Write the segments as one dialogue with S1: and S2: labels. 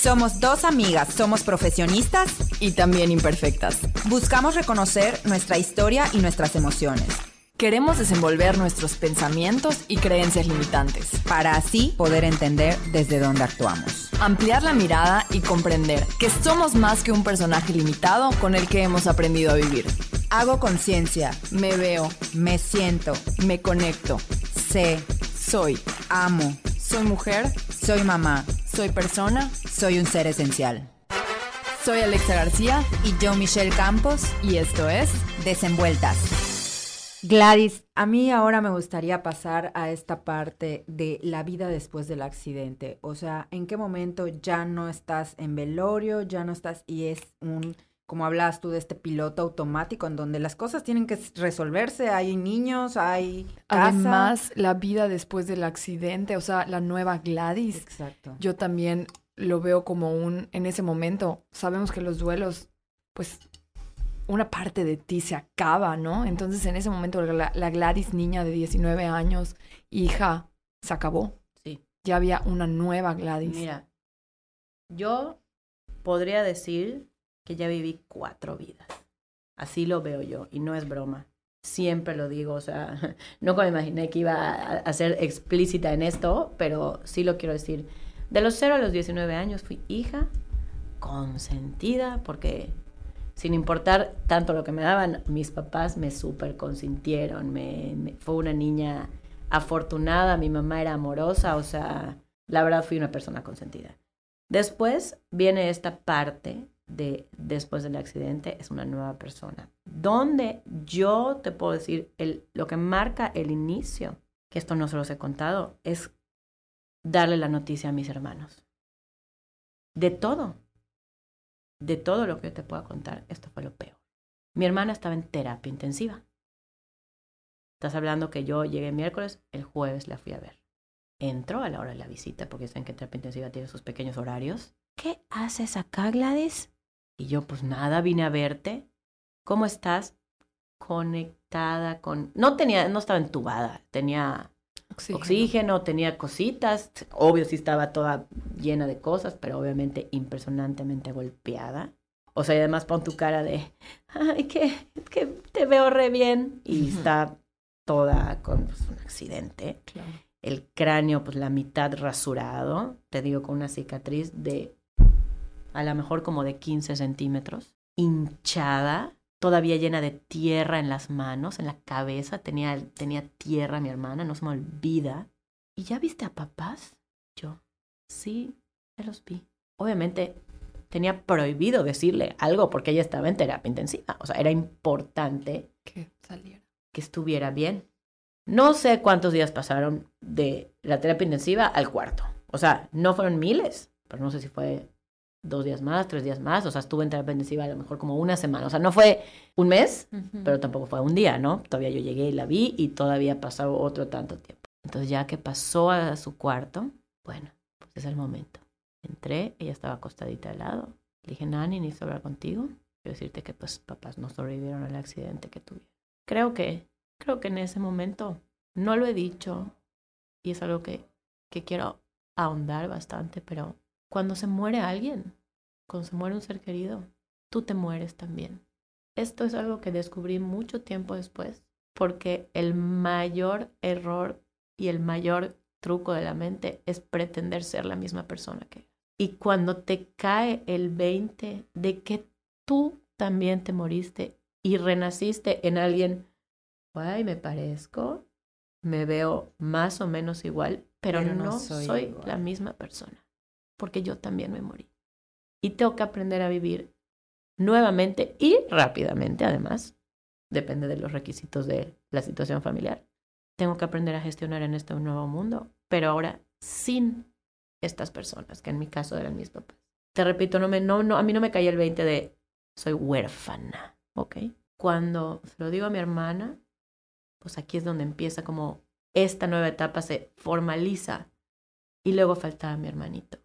S1: Somos dos amigas, somos profesionistas
S2: y también imperfectas.
S1: Buscamos reconocer nuestra historia y nuestras emociones.
S2: Queremos desenvolver nuestros pensamientos y creencias limitantes.
S1: Para así poder entender desde dónde actuamos.
S2: Ampliar la mirada y comprender que somos más que un personaje limitado con el que hemos aprendido a vivir.
S1: Hago conciencia,
S2: Me veo,
S1: me siento,
S2: me conecto,
S1: sé,
S2: soy.
S1: amo,
S2: Soy mujer,
S1: soy mamá,
S2: soy persona,
S1: soy un ser esencial.
S2: soy Alexa García
S1: Y yo, Michelle Campos,
S2: y esto es
S1: Desenvueltas. Gladys, a mí ahora me gustaría pasar a esta parte de la vida después del accidente. O sea, ¿en qué momento ya no estás en velorio, ya no estás y es un, como hablas tú de este piloto automático en donde las cosas tienen que resolverse, hay niños, hay casa.
S2: Además, la vida después del accidente, o sea, la nueva Gladys.
S1: Exacto.
S2: Yo también lo veo como un, en ese momento, sabemos que los duelos, pues una parte de ti se acaba, ¿no? Entonces en ese momento la, la Gladys niña de 19 años, hija, se acabó.
S3: Sí.
S2: Ya había una nueva Gladys.
S3: Mira, yo podría decir que ya viví cuatro vidas. Así lo veo yo, y no es broma. Siempre lo digo, o sea, nunca me imaginé que iba a, ser explícita en esto, pero sí lo quiero decir. De los 0 a los 19 años fui hija consentida, porque sin importar tanto lo que me daban, mis papás me súper consintieron. Me- fue una niña afortunada, mi mamá era amorosa, o sea, la verdad fui una persona consentida. Después viene esta parte de después del accidente, es una nueva persona. Donde yo te puedo decir, el, lo que marca el inicio, que esto no se los he contado, es darle la noticia a mis hermanos. De todo. De todo lo que yo te pueda contar, esto fue lo peor. Mi hermana estaba en terapia intensiva. Estás hablando que yo llegué miércoles, el jueves la fui a ver. Entró a la hora de la visita, porque saben que terapia intensiva tiene sus pequeños horarios. ¿Qué haces acá, Gladys? Y yo, pues nada, vine a verte. ¿Cómo estás? Conectada con... No tenía, no estaba entubada, tenía
S2: Oxígeno.
S3: oxígeno, tenía cositas. Obvio, sí estaba toda llena de cosas, pero obviamente impresionantemente golpeada. O sea, y además pon tu cara de, ay, que, que te veo re bien. Y está toda con pues, un accidente.
S2: Claro.
S3: El cráneo, pues la mitad rasurado. Te digo, con una cicatriz de a lo mejor como de 15 centímetros. Hinchada, todavía llena de tierra en las manos, en la cabeza. Tenía, tenía tierra mi hermana, no se me olvida. ¿Y ya viste a papás? Yo, sí, ya los vi. Obviamente tenía prohibido decirle algo porque ella estaba en terapia intensiva. O sea, era importante
S2: Que saliera.
S3: que estuviera bien. No sé cuántos días pasaron de la terapia intensiva al cuarto. O sea, no fueron miles, pero no sé si fue dos días más, tres días más. O sea, estuve en terapia intensiva a lo mejor como una semana. O sea, no fue un mes, pero tampoco fue un día, ¿no? Todavía yo llegué y la vi y todavía pasado otro tanto tiempo. Entonces ya que pasó a su cuarto, bueno, pues es el momento. Entré, ella estaba acostadita al lado. Le dije, Nani, necesito hablar contigo. Quiero decirte que pues papás no sobrevivieron al accidente que tuvieron. Creo que, creo que en ese momento no lo he dicho y es algo que, que quiero ahondar bastante, pero cuando se muere alguien, cuando se muere un ser querido, tú te mueres también. Esto es algo que descubrí mucho tiempo después, porque el mayor error y el mayor truco de la mente es pretender ser la misma persona que y cuando te cae el 20 de que tú también te moriste y renaciste en alguien, ay, me parezco, me veo más o menos igual, pero,
S1: Pero
S3: no,
S1: no
S3: soy, la misma persona, porque yo también me morí. Y tengo que aprender a vivir nuevamente y rápidamente, además, depende de los requisitos de la situación familiar. Tengo que aprender a gestionar en este nuevo mundo, pero ahora sin estas personas, que en mi caso eran mis papás. Te repito, no me, no, no, a mí no me caía el 20 de soy huérfana, ¿ok? Cuando se lo digo a mi hermana, pues aquí es donde empieza como esta nueva etapa se formaliza. Y luego faltaba mi hermanito.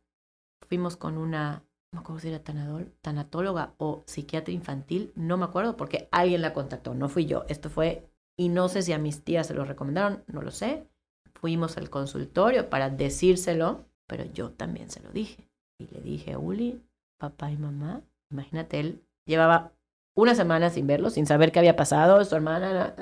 S3: Fuimos con una, no me acuerdo si era tanadol- tanatóloga o psiquiatra infantil, no me acuerdo porque alguien la contactó, no fui yo. Esto fue, y no sé si a mis tías se lo recomendaron, no lo sé. Fuimos al consultorio para decírselo, pero yo también se lo dije. Y le dije, Uli, papá y mamá, imagínate, él llevaba una semana sin verlo, sin saber qué había pasado, su hermana,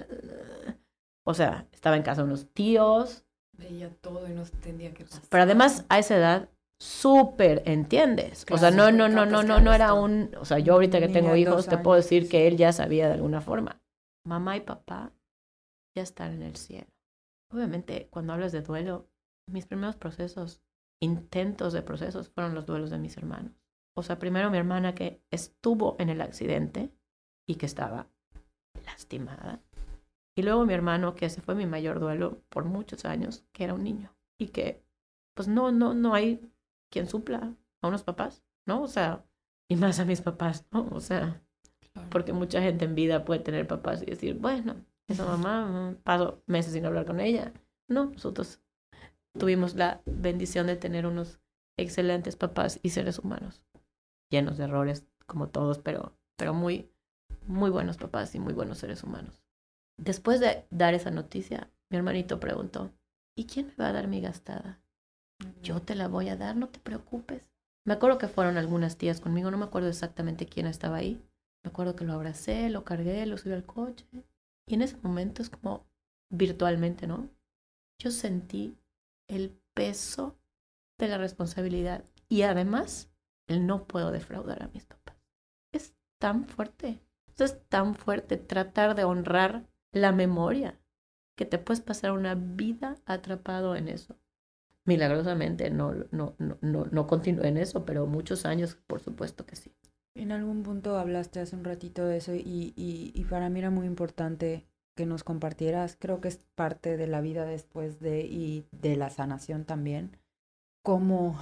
S3: o sea, estaba en casa de unos tíos.
S2: Veía todo y no entendía qué pasaba.
S3: Pero además, a esa edad, súper entiendes. o sea, no, no, no, no, no, no era un, o sea, yo ahorita que tengo hijos, te puedo decir que él ya sabía de alguna forma. Mamá y papá ya están en el cielo. Obviamente, cuando hablas de duelo, mis primeros procesos, intentos de procesos, fueron los duelos de mis hermanos. O sea, primero mi hermana que estuvo en el accidente y que estaba lastimada. Y luego mi hermano, que ese fue mi mayor duelo por muchos años, que era un niño. Y que, pues no, no, no hay quien supla a unos papás, ¿no? O sea, y más a mis papás, ¿no? O sea, porque mucha gente en vida puede tener papás y decir, bueno, esa mamá, paso meses sin hablar con ella. No, nosotros tuvimos la bendición de tener unos excelentes papás y seres humanos, llenos de errores como todos, pero, pero muy, muy buenos papás y muy buenos seres humanos. Después de dar esa noticia, mi hermanito preguntó, ¿y quién me va a dar mi gastada? Yo te la voy a dar, no te preocupes. Me acuerdo que fueron algunas tías conmigo, no me acuerdo exactamente quién estaba ahí. Me acuerdo que lo abracé, lo cargué, lo subí al coche. Y en ese momento es como virtualmente, ¿no? Yo sentí el peso de la responsabilidad y además el no puedo defraudar a mis papás. Es tan fuerte. Es tan fuerte tratar de honrar la memoria que te puedes pasar una vida atrapado en eso. Milagrosamente no, no, no, no, no continué en eso, pero muchos años, por supuesto que sí.
S1: En algún punto hablaste hace un ratito de eso y, y, y, para mí era muy importante que nos compartieras, creo que es parte de la vida después de y de la sanación también, cómo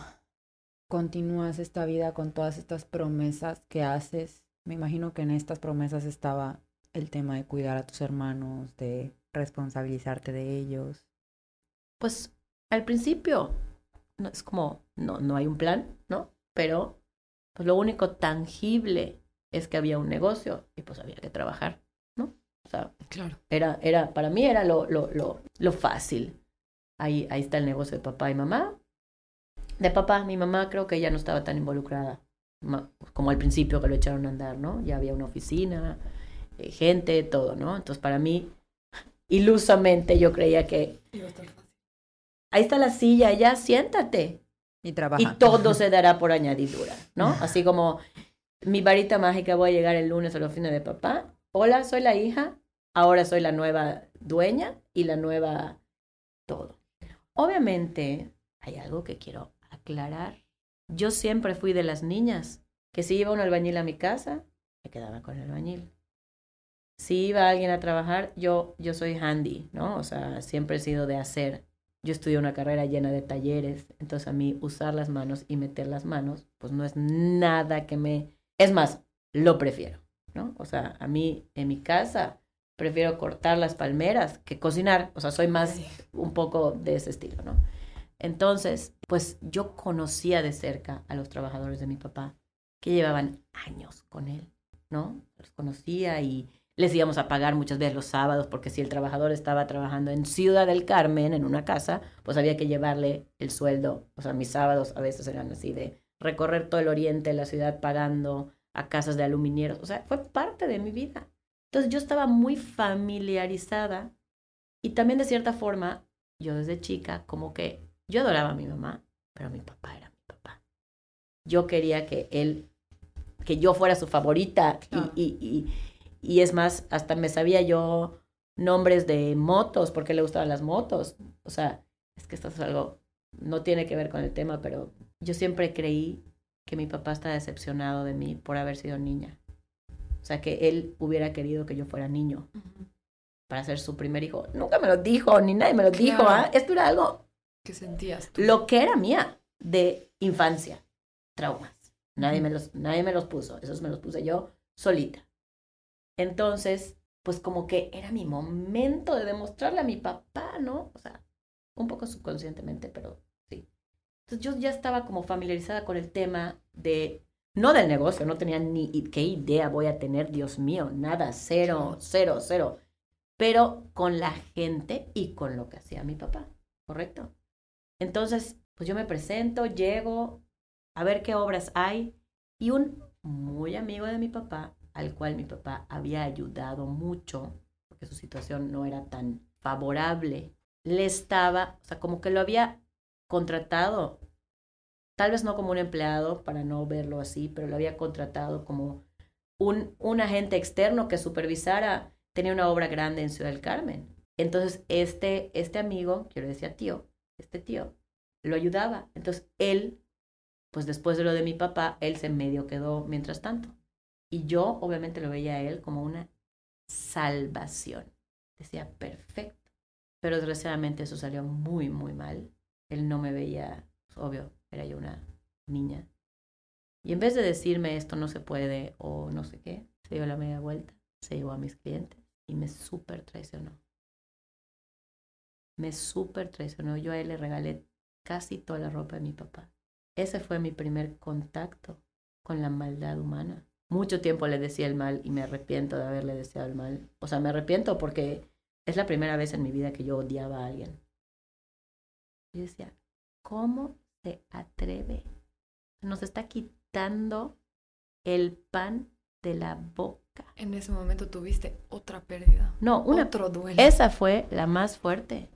S1: continúas esta vida con todas estas promesas que haces. Me imagino que en estas promesas estaba el tema de cuidar a tus hermanos, de responsabilizarte de ellos.
S3: Pues al principio no es como no no hay un plan, ¿no? Pero pues lo único tangible es que había un negocio y pues había que trabajar, ¿no? O sea,
S2: claro.
S3: era, era, para mí era lo, lo, lo, lo fácil. Ahí, ahí está el negocio de papá y mamá. De papá, mi mamá creo que ya no estaba tan involucrada como al principio que lo echaron a andar, ¿no? Ya había una oficina, eh, gente, todo, ¿no? Entonces para mí, ilusamente yo creía que... Ahí está la silla, ya siéntate.
S1: Y trabaja.
S3: Y todo se dará por añadidura, ¿no? Así como mi varita mágica, voy a llegar el lunes a la oficina de papá. Hola, soy la hija. Ahora soy la nueva dueña y la nueva todo. Obviamente, hay algo que quiero aclarar. Yo siempre fui de las niñas que si iba un albañil a mi casa, me quedaba con el albañil. Si iba alguien a trabajar, yo, yo soy handy, ¿no? O sea, siempre he sido de hacer yo estudié una carrera llena de talleres, entonces a mí usar las manos y meter las manos, pues no es nada que me... Es más, lo prefiero, ¿no? O sea, a mí en mi casa prefiero cortar las palmeras que cocinar, o sea, soy más un poco de ese estilo, ¿no? Entonces, pues yo conocía de cerca a los trabajadores de mi papá, que llevaban años con él, ¿no? Los conocía y les íbamos a pagar muchas veces los sábados, porque si el trabajador estaba trabajando en Ciudad del Carmen, en una casa, pues había que llevarle el sueldo. O sea, mis sábados a veces eran así de recorrer todo el oriente de la ciudad pagando a casas de aluminieros. O sea, fue parte de mi vida. Entonces yo estaba muy familiarizada y también de cierta forma, yo desde chica, como que yo adoraba a mi mamá, pero mi papá era mi papá. Yo quería que él, que yo fuera su favorita y, y, y y es más, hasta me sabía yo nombres de motos, porque le gustaban las motos. O sea, es que esto es algo, no tiene que ver con el tema, pero yo siempre creí que mi papá estaba decepcionado de mí por haber sido niña. O sea, que él hubiera querido que yo fuera niño para ser su primer hijo. Nunca me lo dijo, ni nadie me lo dijo. ¿ah? Esto era algo...
S2: que sentías?
S3: Lo que era mía de infancia, traumas. Nadie, me los, nadie me los puso, esos me los puse yo solita. Entonces, pues como que era mi momento de demostrarle a mi papá, ¿no? O sea, un poco subconscientemente, pero sí. Entonces yo ya estaba como familiarizada con el tema de, no del negocio, no tenía ni qué idea voy a tener, Dios mío, nada, cero, cero, cero, pero con la gente y con lo que hacía mi papá, ¿correcto? Entonces, pues yo me presento, llego, a ver qué obras hay. Y un muy amigo de mi papá, al cual mi papá había ayudado mucho, porque su situación no era tan favorable, le estaba, o sea, como que lo había contratado, tal vez no como un empleado, para no verlo así, pero lo había contratado como un, un agente externo que supervisara, tenía una obra grande en Ciudad del Carmen. Entonces, este, este amigo, quiero decir tío, este tío, lo ayudaba. Entonces, él, pues después de lo de mi papá, él se medio quedó mientras tanto. Y yo, obviamente, lo veía a él como una salvación. Decía, perfecto. Pero desgraciadamente eso salió muy, muy mal. Él no me veía, obvio, era yo una niña. Y en vez de decirme esto no se puede o no sé qué, se dio la media vuelta, se llevó a mis clientes y me súper traicionó. Me súper traicionó. Yo a él le regalé casi toda la ropa de mi papá. Ese fue mi primer contacto con la maldad humana. Mucho tiempo le decía el mal y me arrepiento de haberle deseado el mal. O sea, me arrepiento porque es la primera vez en mi vida que yo odiaba a alguien. Y decía, ¿cómo se atreve? Nos está quitando el pan de la boca.
S2: En ese momento tuviste otra pérdida.
S3: No, una,
S2: Otro duelo.
S3: esa fue la más fuerte.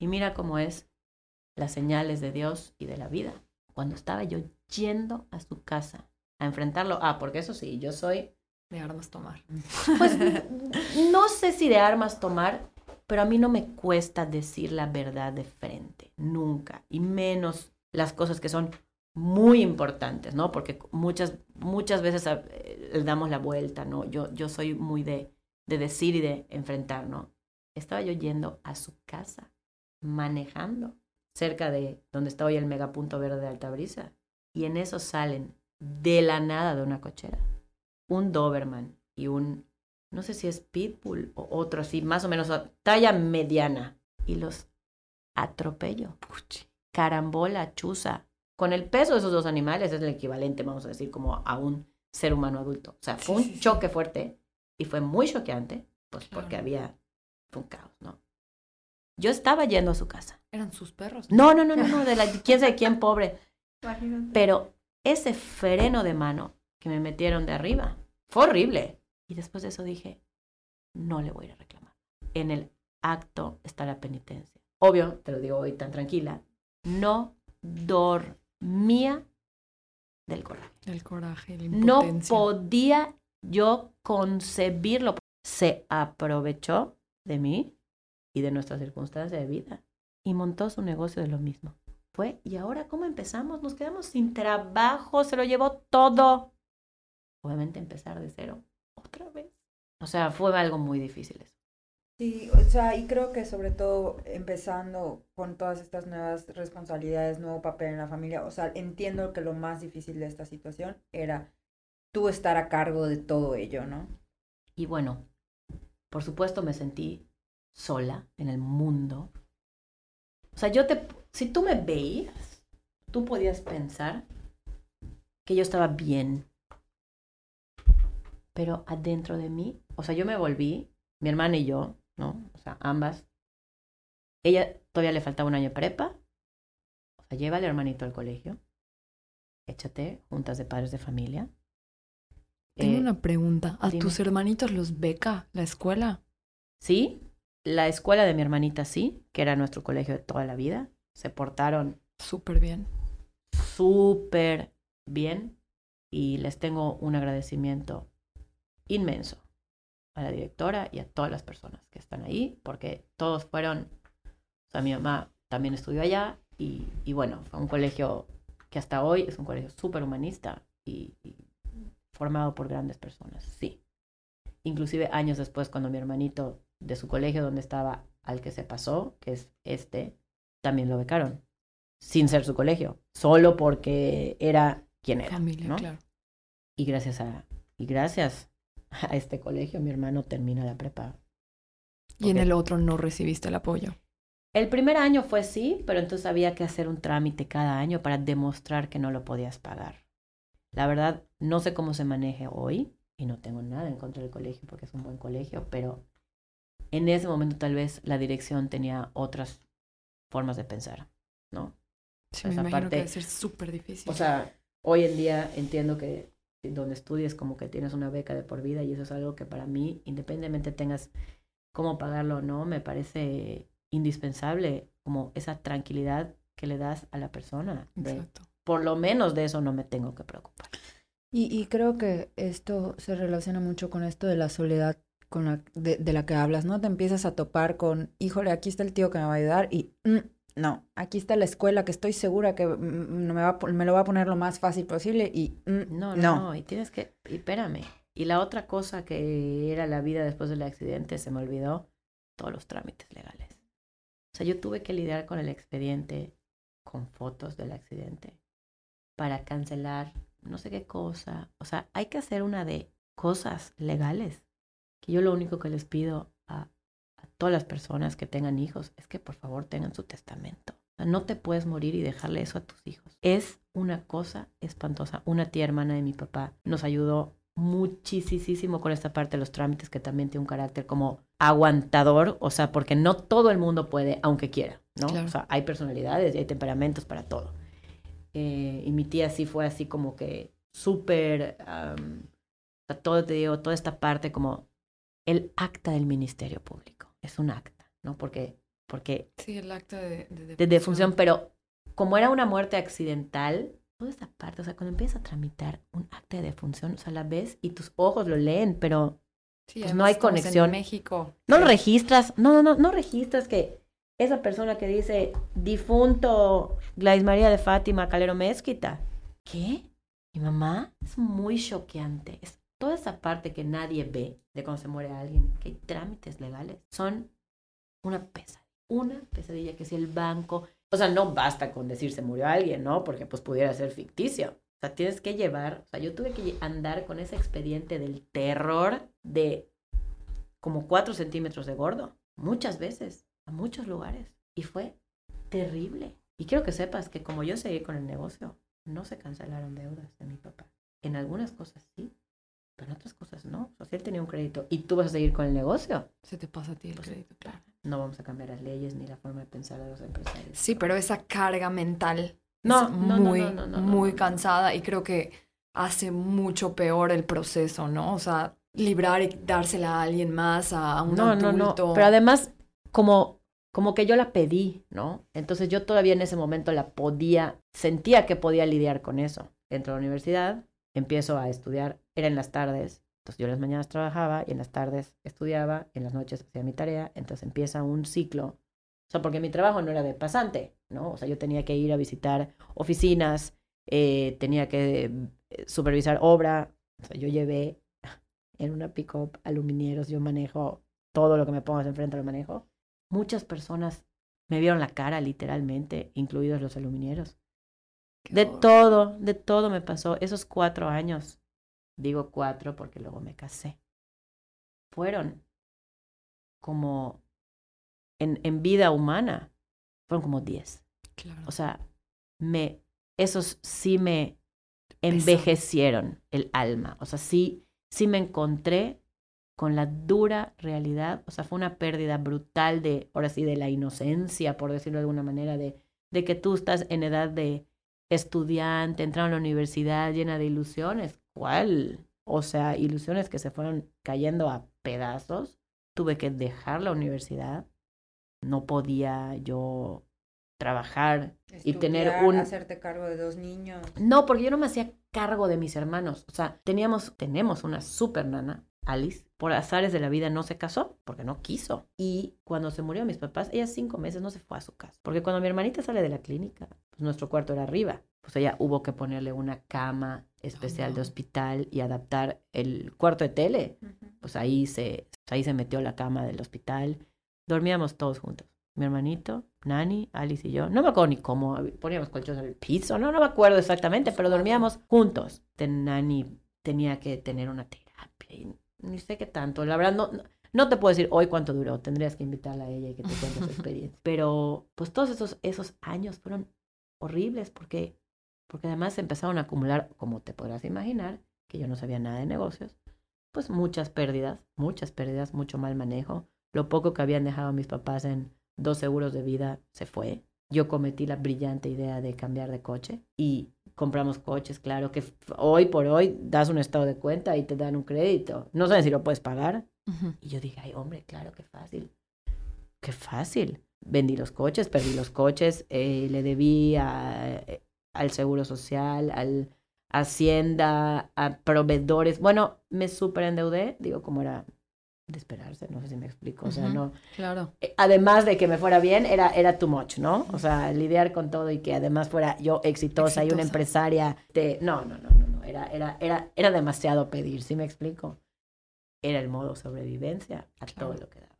S3: Y mira cómo es las señales de Dios y de la vida. Cuando estaba yo yendo a su casa a enfrentarlo, ah, porque eso sí, yo soy
S2: De armas tomar.
S3: Pues no sé si de armas tomar, pero a mí no me cuesta decir la verdad de frente, nunca, y menos las cosas que son muy importantes, ¿no? Porque muchas, muchas veces eh, le damos la vuelta, ¿no? Yo, yo soy muy de, de decir y de enfrentar, ¿no? Estaba yo yendo a su casa, manejando, cerca de donde está hoy el megapunto verde de Altabrisa, y en eso salen de la nada de una cochera un Doberman y un, no sé si es Pitbull o otro así, más o menos talla mediana. Y los atropello. Puchi. Carambola, chuza. Con el peso de esos dos animales es el equivalente, vamos a decir, como a un ser humano adulto. O sea, fue un choque fuerte y fue muy choqueante, pues porque había fue un caos, ¿no? Yo estaba yendo a su casa.
S2: Eran sus perros.
S3: No, no, no, no, no, de la, quién sabe quién pobre. Pero ese freno de mano que me metieron de arriba fue horrible. Y después de eso dije, no le voy a reclamar. En el acto está la penitencia. Obvio, te lo digo hoy tan tranquila, no dormía del coraje.
S2: El coraje, la
S3: No podía yo concebirlo. Se aprovechó de mí y de nuestra circunstancia de vida y montó su negocio de lo mismo. Fue, ¿y ahora cómo empezamos? Nos quedamos sin trabajo, se lo llevó todo. Obviamente empezar de cero, otra vez. O sea, fue algo muy difícil eso.
S1: Sí, o sea, y creo que sobre todo empezando con todas estas nuevas responsabilidades, nuevo papel en la familia, o sea, entiendo que lo más difícil de esta situación era tú estar a cargo de todo ello, ¿no?
S3: Y bueno, por supuesto me sentí sola en el mundo. O sea, yo te, si tú me veías, tú podías pensar que yo estaba bien. Pero adentro de mí, o sea, yo me volví, mi hermana y yo, ¿no? O sea, ambas. Ella todavía le faltaba un año de prepa. O sea, lleva al hermanito al colegio. Échate juntas de padres de familia.
S2: Tengo
S3: Eh,
S2: una pregunta. ¿A
S3: dime.
S2: tus hermanitos los beca la escuela?
S3: Sí, la escuela de mi hermanita sí, que era nuestro colegio de toda la vida. Se portaron
S2: Súper bien.
S3: súper bien y les tengo un agradecimiento inmenso a la directora y a todas las personas que están ahí, porque todos fueron, o sea, mi mamá también estudió allá y, y bueno, fue un colegio que hasta hoy es un colegio súper humanista y, y formado por grandes personas, sí. Inclusive años después, cuando mi hermanito de su colegio donde estaba al que se pasó, que es este, también lo becaron, sin ser su colegio, solo porque era quien era.
S2: Familia,
S3: ¿no?
S2: claro.
S3: Y gracias a, y gracias a este colegio, mi hermano termina la prepa.
S2: Y en el otro no recibiste el apoyo.
S3: El primer año fue sí, pero entonces había que hacer un trámite cada año para demostrar que no lo podías pagar. La verdad, no sé cómo se maneje hoy y no tengo nada en contra del colegio porque es un buen colegio, pero en ese momento tal vez la dirección tenía otras formas de pensar, ¿no?
S2: Sí, me
S3: Esa
S2: imagino
S3: parte-
S2: que debe ser súper difícil.
S3: O sea, hoy en día entiendo que donde estudies como que tienes una beca de por vida y eso es algo que para mí, independientemente tengas cómo pagarlo o no, me parece indispensable como esa tranquilidad que le das a la persona.
S2: Exacto.
S3: Por lo menos de eso no me tengo que preocupar.
S1: Y, y creo que esto se relaciona mucho con esto de la soledad con la, de, de, la que hablas, ¿no? Te empiezas a topar con, híjole, aquí está el tío que me va a ayudar y mm, no, aquí está la escuela que estoy segura que mm, mm, me, va, me lo va a poner lo más fácil posible y mm,
S3: no, no, no, y tienes que, y espérame. Y la otra cosa que era la vida después del accidente, se me olvidó, todos los trámites legales. O sea, yo tuve que lidiar con el expediente, con fotos del accidente, para cancelar no sé qué cosa. O sea, hay que hacer una de cosas legales. Que yo lo único que les pido a, a todas las personas que tengan hijos es que por favor tengan su testamento. O sea, no te puedes morir y dejarle eso a tus hijos. Es una cosa espantosa. Una tía hermana de mi papá nos ayudó muchísimo con esta parte de los trámites que también tiene un carácter como aguantador, o sea, porque no todo el mundo puede, aunque quiera, ¿no? Claro. O sea, hay personalidades y hay temperamentos para todo. Eh, y mi tía sí fue así como que súper, um, o sea, todo te digo, toda esta parte como el acta del Ministerio Público, es un acta, ¿no? Porque, porque...
S2: Sí, el acta de, de,
S3: de, de defunción, pero como era una muerte accidental, toda esta parte, o sea, cuando empiezas a tramitar un acta de defunción, o sea, la ves y tus ojos lo leen, pero
S2: sí,
S3: pues no hay conexión.
S2: En México.
S3: No lo registras, no, no, no, no registras que esa persona que dice difunto Gladys María de Fátima Calero Mezquita. ¿Qué? Mi mamá es muy choqueante. Es toda esa parte que nadie ve de cuando se muere alguien, que hay trámites legales, son una pesadilla. Una pesadilla que si el banco, o sea, no basta con decir se murió alguien, ¿no? Porque pues pudiera ser ficticio. O sea, tienes que llevar, o sea, yo tuve que andar con ese expediente del terror de como cuatro centímetros de gordo, muchas veces, a muchos lugares. Y fue terrible. Y quiero que sepas que como yo seguí con el negocio, no se cancelaron deudas de mi papá. En algunas cosas sí, pero en otras cosas no. O sea, si él tenía un crédito y tú vas a seguir con el negocio.
S2: Se te pasa a ti el
S3: pues,
S2: crédito, claro.
S3: No vamos a cambiar las leyes ni la forma de pensar de los empresarios.
S2: Sí, pero esa carga mental
S3: no,
S2: es
S3: no,
S2: muy,
S3: no, no, no,
S2: muy
S3: no.
S2: cansada y creo que hace mucho peor el proceso, ¿no? O sea, librar y dársela a alguien más, a un
S3: no,
S2: adulto.
S3: No, no, Pero además, como, como que yo la pedí, ¿no? Entonces yo todavía en ese momento la podía, sentía que podía lidiar con eso. Entro a la universidad, empiezo a estudiar, era en las tardes, entonces yo en las mañanas trabajaba y en las tardes estudiaba, en las noches hacía mi tarea, entonces empieza un ciclo. O sea, porque mi trabajo no era de pasante, ¿no? O sea, yo tenía que ir a visitar oficinas, eh, tenía que eh, supervisar obra. O sea, yo llevé en una pick-up aluminieros, yo manejo todo lo que me pongas enfrente lo manejo. Muchas personas me vieron la cara literalmente, incluidos los aluminieros.
S2: Qué
S3: De
S2: horror.
S3: todo, de todo me pasó. Esos cuatro años, digo cuatro porque luego me casé, fueron como en, en vida humana, fueron como diez.
S2: Claro.
S3: O sea, me, esos sí me envejecieron el alma. O sea, sí, sí me encontré con la dura realidad. O sea, fue una pérdida brutal de, ahora sí, de la inocencia, por decirlo de alguna manera, de, de que tú estás en edad de estudiante, entrando a la universidad llena de ilusiones. ¿Cuál? O sea, ilusiones que se fueron cayendo a pedazos. Tuve que dejar la universidad. No podía yo trabajar y tener un
S1: hacerte cargo de dos niños.
S3: no, porque yo no me hacía cargo de mis hermanos. O sea, teníamos, tenemos una super nana, Alice. Por azares de la vida no se casó porque no quiso. Y cuando se murió mis papás, ella cinco meses no se fue a su casa. Porque cuando mi hermanita sale de la clínica, pues nuestro cuarto era arriba. Pues ella hubo que ponerle una cama especial de
S2: no.
S3: hospital y adaptar el cuarto de tele. Pues ahí se, ahí se metió la cama del hospital. Dormíamos todos juntos. Mi hermanito, Nani, Alice y yo. No me acuerdo ni cómo. Poníamos colchones en el piso. No, no me acuerdo exactamente, pero dormíamos juntos. De Nani tenía que tener una terapia. Y ni sé qué tanto. La verdad, no, no, no te puedo decir hoy cuánto duró. Tendrías que invitarla a ella y que te cuente su experiencia. Pero, pues todos esos, esos años fueron horribles porque, porque además empezaron a acumular, como te podrás imaginar, que yo no sabía nada de negocios, pues muchas pérdidas, muchas pérdidas, mucho mal manejo. Lo poco que habían dejado mis papás en dos seguros de vida se fue. yo cometí la brillante idea de cambiar de coche y compramos coches, claro, que hoy por hoy das un estado de cuenta y te dan un crédito. No saben si lo puedes pagar. Y yo dije, ay, hombre, claro, qué fácil. Qué fácil. Vendí los coches, perdí los coches, eh, le debí eh, al Seguro Social, al Hacienda, a proveedores. Bueno, me super endeudé, digo, como era de esperarse, no sé si me explico, o sea, no.
S2: Claro.
S3: Eh, además de que me fuera bien, era, era too much, ¿no? O sea, lidiar con todo y que además fuera yo exitosa, y una empresaria de... No, no, no, no, no, era, era, era, era demasiado pedir, ¿sí me explico? Era el modo sobrevivencia a todo lo que daba.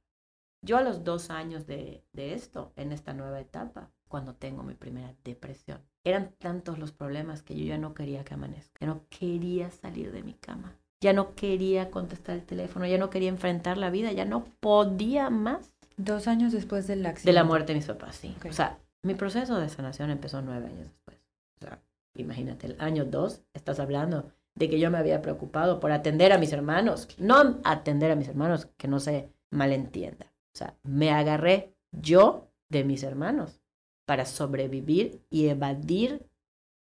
S3: Yo a los dos años de, de esto, en esta nueva etapa, cuando tengo mi primera depresión, eran tantos los problemas que yo ya no quería que amanezca, no quería salir de mi cama ya no quería contestar el teléfono, ya no quería enfrentar la vida, ya no podía más.
S1: Dos años después del accidente.
S3: De la muerte de mis papás, sí. O sea, mi proceso de sanación empezó nueve años después. O sea, imagínate, el año dos estás hablando de que yo me había preocupado por atender a mis hermanos, no atender a mis hermanos, que no se malentienda. O sea, me agarré yo de mis hermanos para sobrevivir y evadir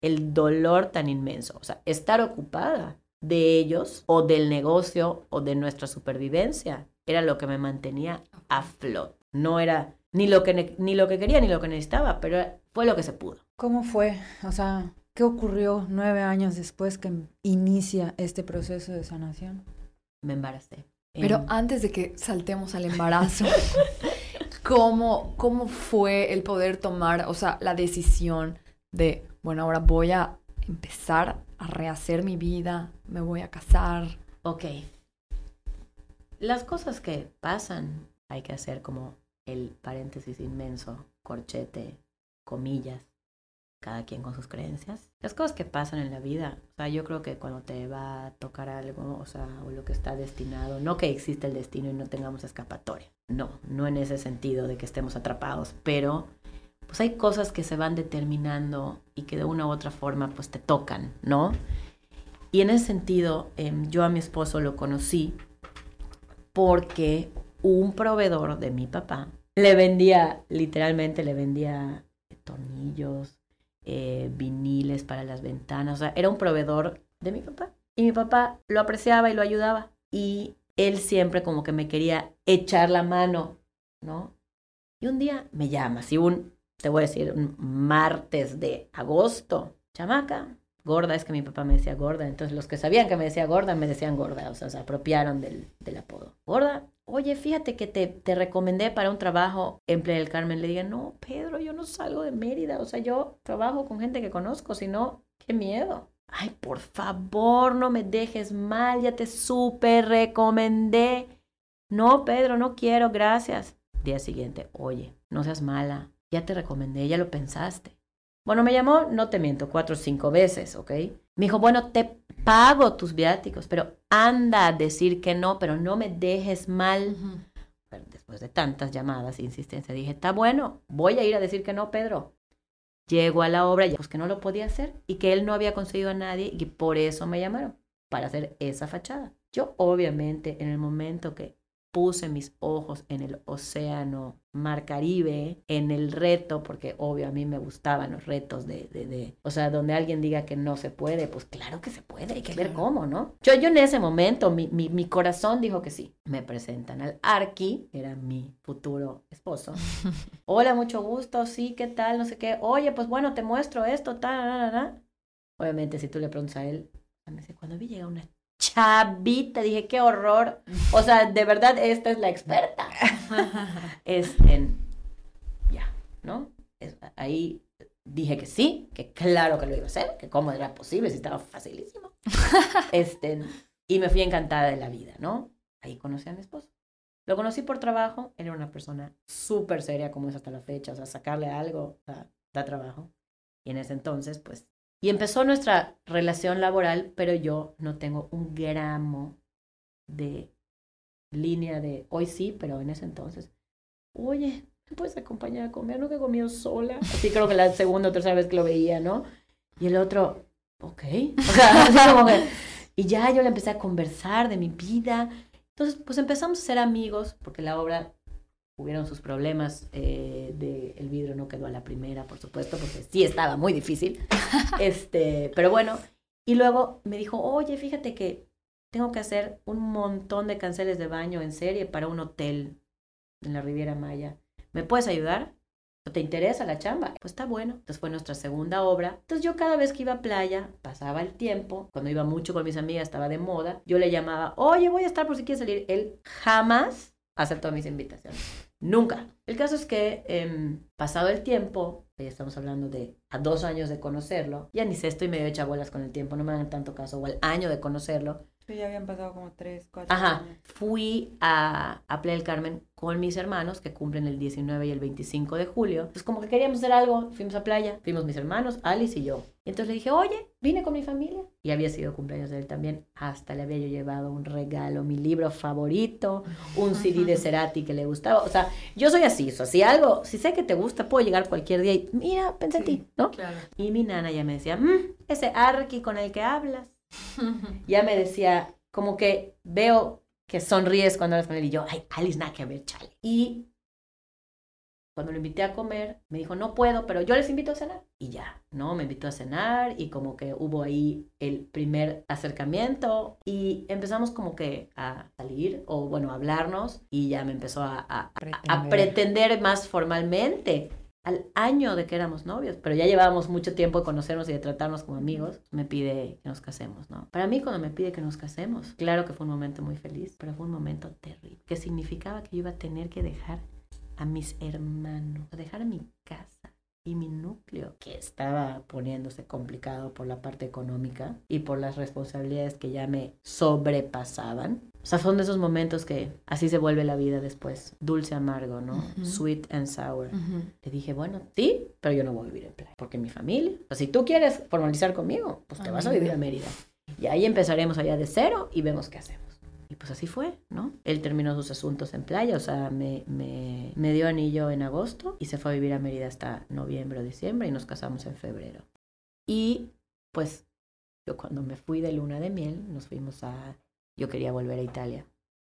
S3: el dolor tan inmenso. O sea, estar ocupada de ellos o del negocio o de nuestra supervivencia. Era lo que me mantenía a flote. No era ni lo que, ni lo que quería ni lo que necesitaba, pero fue lo que se pudo.
S1: ¿Cómo fue? O sea, ¿qué ocurrió nueve años después que inicia este proceso de sanación?
S3: Me embaracé.
S2: Pero antes de que saltemos al embarazo, ¿cómo, ¿cómo fue el poder tomar, o sea, la decisión de, bueno, ahora voy a empezar a rehacer mi vida, me voy a casar.
S3: Ok. Las cosas que pasan hay que hacer como el paréntesis inmenso, corchete, comillas, cada quien con sus creencias. Las cosas que pasan en la vida, o sea, yo creo que cuando te va a tocar algo, o sea, o lo que está destinado, no que existe el destino y no tengamos escapatoria, no, no en ese sentido de que estemos atrapados, pero pues hay cosas que se van determinando y que de una u otra forma pues te tocan, ¿no? Y en ese sentido, em, yo a mi esposo lo conocí porque un proveedor de mi papá le vendía, literalmente le vendía tornillos, eh, viniles para las ventanas, o sea, era un proveedor de mi papá. Y mi papá lo apreciaba y lo ayudaba. Y él siempre como que me quería echar la mano, ¿no? Y un día me llama, así un te voy a decir, un martes de agosto, chamaca, gorda, es que mi papá me decía gorda, entonces los que sabían que me decía gorda me decían gorda, o sea, se apropiaron del, del apodo. Gorda, oye, fíjate que te, te recomendé para un trabajo en Playa del Carmen. Le dije, no, Pedro, yo no salgo de Mérida, o sea, yo trabajo con gente que conozco, si no, qué miedo. Ay, por favor, no me dejes mal, ya te súper recomendé. No, Pedro, no quiero, gracias. Día siguiente, oye, no seas mala, ya te recomendé, ya lo pensaste. Bueno, me llamó, no te miento, cuatro o cinco veces, ¿ok? Me dijo, bueno, te pago tus viáticos, pero anda a decir que no, pero no me dejes mal. después de tantas llamadas e insistencia, dije, está bueno, voy a ir a decir que no, Pedro. Llego a la obra, pues que no lo podía hacer y que él no había conseguido a nadie y por eso me llamaron, para hacer esa fachada. Yo obviamente en el momento que puse mis ojos en el océano Mar Caribe, en el reto, porque obvio a mí me gustaban los retos de, de, de, o sea, donde alguien diga que no se puede, pues claro que se puede, hay que ver cómo, ¿no? Yo, yo en ese momento, mi, mi, mi corazón dijo que sí. Me presentan al Arqui, era mi futuro esposo. Hola, mucho gusto, sí, ¿qué tal? No sé qué. Oye, pues bueno, te muestro esto, tal, Obviamente, si tú le preguntas a él, cuando vi llega una chavita, dije, qué horror. O sea, de verdad, esta es la experta. es en, ya, ¿no? ahí dije que sí, que claro que lo iba a hacer, que cómo era posible si estaba facilísimo. este, y me fui encantada de la vida, ¿no? Ahí conocí a mi esposo. Lo conocí por trabajo, era una persona súper seria como es hasta la fecha, o sea, sacarle algo da trabajo. Y en ese entonces, pues y empezó nuestra relación laboral, pero yo no tengo un gramo de línea de hoy sí, pero en ese entonces, oye, ¿me puedes acompañar a comer? Que he comido sola. Así creo que la segunda o tercera vez que lo veía, ¿no? Y el otro, ok. Y ya yo le empecé a conversar de mi vida. Entonces, pues empezamos a ser amigos, porque la obra hubieron sus problemas, eh, de, el vidrio no quedó a la primera, por supuesto, porque sí estaba muy difícil. este, pero bueno, y luego me dijo, oye, fíjate que tengo que hacer un montón de canceles de baño en serie para un hotel en la Riviera Maya. ¿Me puedes ayudar? ¿Te interesa la chamba? Pues está bueno. Entonces fue nuestra segunda obra. Entonces yo cada vez que iba a playa, pasaba el tiempo, cuando iba mucho con mis amigas, estaba de moda, yo le llamaba, oye, voy a estar por si quieres salir. Él jamás aceptó mis invitaciones. Nunca. El caso es que eh, pasado el tiempo, ya estamos hablando de a dos años de conocerlo, ya ni sé, estoy medio hecha bolas con el tiempo, no me hagan tanto caso, o al año de conocerlo,
S1: Sí, ya habían pasado como tres, cuatro
S3: Ajá,
S1: años.
S3: fui a, a Playa del Carmen con mis hermanos que cumplen el 19 y el 25 de julio. Entonces como que queríamos hacer algo, fuimos a playa, fuimos mis hermanos, Alice y yo. Y entonces le dije, oye, vine con mi familia. Y había sido cumpleaños de él también. Hasta le había yo llevado un regalo, mi libro favorito, un CD de Cerati que le gustaba. O sea, yo soy así, o sea, si algo, si sé que te gusta, puedo llegar cualquier día y mira, pensé en ti, ¿no?
S2: Claro.
S3: Y mi nana ya me decía, "Mm, ese Arki con el que hablas ya me decía, como que veo que sonríes cuando hablas con él y yo, ay, Alice, nada que ver, chale. Y cuando lo invité a comer, me dijo, no puedo, pero yo les invito a cenar. Y ya, ¿no? Me invitó a cenar y como que hubo ahí el primer acercamiento y empezamos como que a salir o bueno, a hablarnos y ya me empezó a, a-
S1: pretender
S3: más formalmente al año de que éramos novios, pero ya llevábamos mucho tiempo de conocernos y de tratarnos como amigos, me pide que nos casemos, ¿no? Para mí cuando me pide que nos casemos, claro que fue un momento muy feliz, pero fue un momento terrible, que significaba que yo iba a tener que dejar a mis hermanos, dejar a mi casa y mi núcleo, que estaba poniéndose complicado por la parte económica y por las responsabilidades que ya me sobrepasaban. O sea, son de esos momentos que así se vuelve la vida después, dulce amargo, ¿no?
S2: Ujú.
S3: Sweet and sour.
S2: Ujú.
S3: Le dije, bueno, sí, pero yo no voy a vivir en playa, porque mi familia, o sea, si tú quieres formalizar conmigo, pues te
S2: A
S3: vas a vivir a Mérida. Y ahí empezaremos allá de cero y vemos qué hacemos. Y pues así fue, ¿no? Él terminó sus asuntos en playa, o sea, me, me, me dio anillo en agosto y se fue a vivir a Mérida hasta noviembre o diciembre y nos casamos en febrero. Y pues yo cuando me fui de luna de miel, nos fuimos a... Yo quería volver a Italia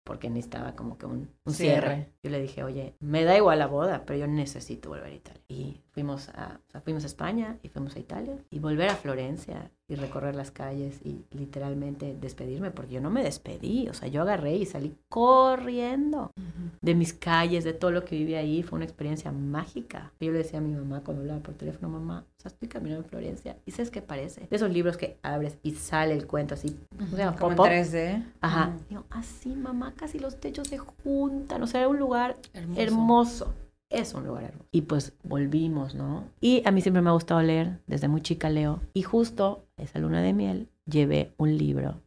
S3: porque necesitaba como que un, un cierre.
S2: Cierre.
S3: Yo le dije, oye, me da igual la boda, pero yo necesito volver a Italia. Y fuimos a, o sea, fuimos a España y fuimos a Italia y volver a Florencia y recorrer las calles y literalmente despedirme, porque yo no me despedí, o sea, yo agarré y salí corriendo
S2: Ujú.
S3: de mis calles, de todo lo que viví ahí, fue una experiencia mágica. Yo le decía a mi mamá cuando hablaba por teléfono, mamá, o sea, estoy caminando en Florencia y ¿sabes qué parece? De esos libros que abres y sale el cuento así, ¿cómo se llama?
S1: Como en
S3: Pop-up.
S1: 3D.
S3: Ajá.
S1: Ujú.
S3: Digo, así, mamá, casi los techos se juntan. O sea, era un lugar
S2: Hermoso.
S3: hermoso. Es un lugar hermoso. Y pues volvimos, ¿no? Y a mí siempre me ha gustado leer, desde muy chica leo. Y justo esa luna de miel llevé un libro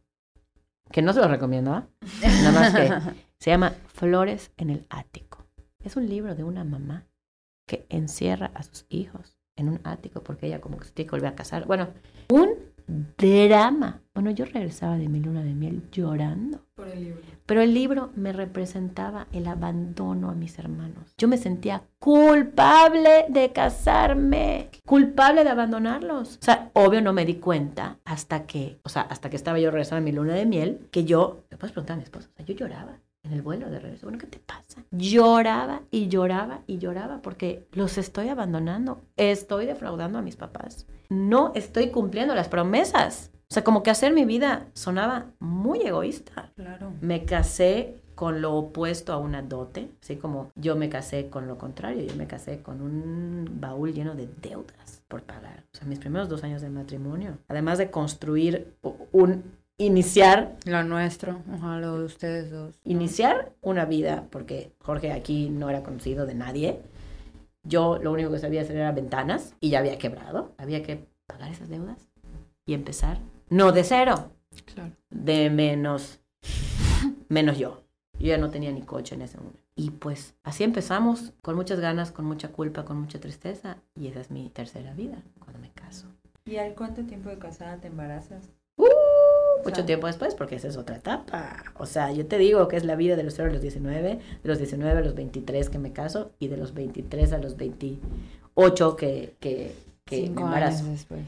S3: que no se lo recomiendo, ¿ah? Nada más que se llama Flores en el ático. Es un libro de una mamá que encierra a sus hijos en un ático porque ella como que se tiene que volver a casar. Bueno, un drama. Bueno, yo regresaba de mi luna de miel llorando.
S2: Por el libro.
S3: Pero el libro me representaba el abandono a mis hermanos. Yo me sentía culpable de casarme, culpable de abandonarlos. O sea, obvio no me di cuenta hasta que, o sea, hasta que estaba yo regresando a mi luna de miel, que yo, me puedes preguntar a mi esposa, o sea, yo lloraba en el vuelo de regreso. Bueno, ¿qué te pasa? Lloraba y lloraba y lloraba porque los estoy abandonando. Estoy defraudando a mis papás. No estoy cumpliendo las promesas. O sea, como que hacer mi vida sonaba muy egoísta
S1: Claro.
S3: me casé con lo opuesto a una dote, así como yo me casé con lo contrario, yo me casé con un baúl lleno de deudas por pagar. O sea, mis primeros dos años de matrimonio, además de construir un, iniciar,
S1: Lo nuestro, ojalá lo de ustedes dos.
S3: iniciar una vida, porque Jorge aquí no era conocido de nadie. Yo lo único que sabía hacer era ventanas y ya había quebrado. Había que pagar esas deudas y empezar, no de cero,
S2: Claro.
S3: de menos, menos yo. Yo ya no tenía ni coche en ese momento. Y pues así empezamos, con muchas ganas, con mucha culpa, con mucha tristeza. Y esa es mi tercera vida, cuando me caso.
S1: ¿Y al cuánto tiempo de casada te embarazas?
S3: Mucho tiempo después, porque esa es otra etapa. O sea, yo te digo que es la vida de los 0 a los 19, de los 19 a los 23 que me caso y de los 23 a los 28 que, que, que me
S1: Cinco
S3: embarazo.
S1: años después.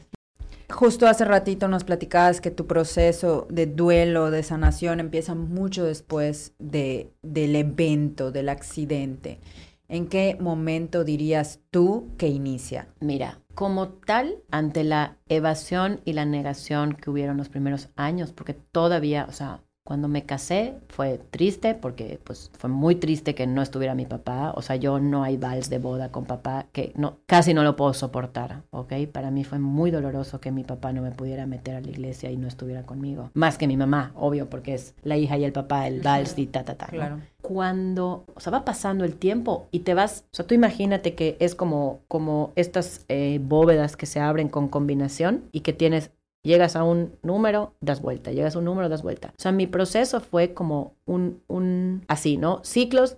S1: Justo hace ratito nos platicabas que tu proceso de duelo, de sanación, empieza mucho después de, del evento, del accidente. ¿En qué momento dirías tú que inicia?
S3: Mira, como tal, ante la evasión y la negación que hubieron los primeros años, porque todavía, o sea, cuando me casé fue triste porque pues fue muy triste que no estuviera mi papá. O sea, yo no hay vals de boda con papá que no, casi no lo puedo soportar, ¿ok? Para mí fue muy doloroso que mi papá no me pudiera meter a la iglesia y no estuviera conmigo. Más que mi mamá, obvio, porque es la hija y el papá, el vals y ta, ta, ta.
S1: Claro.
S3: Cuando, o sea, va pasando el tiempo y te vas, o sea, tú imagínate que es como, como estas eh, bóvedas que se abren con combinación y que tienes Llegas a un número, das vuelta. Llegas a un número, das vuelta. O sea, mi proceso fue como un, un así, ¿no? Ciclos,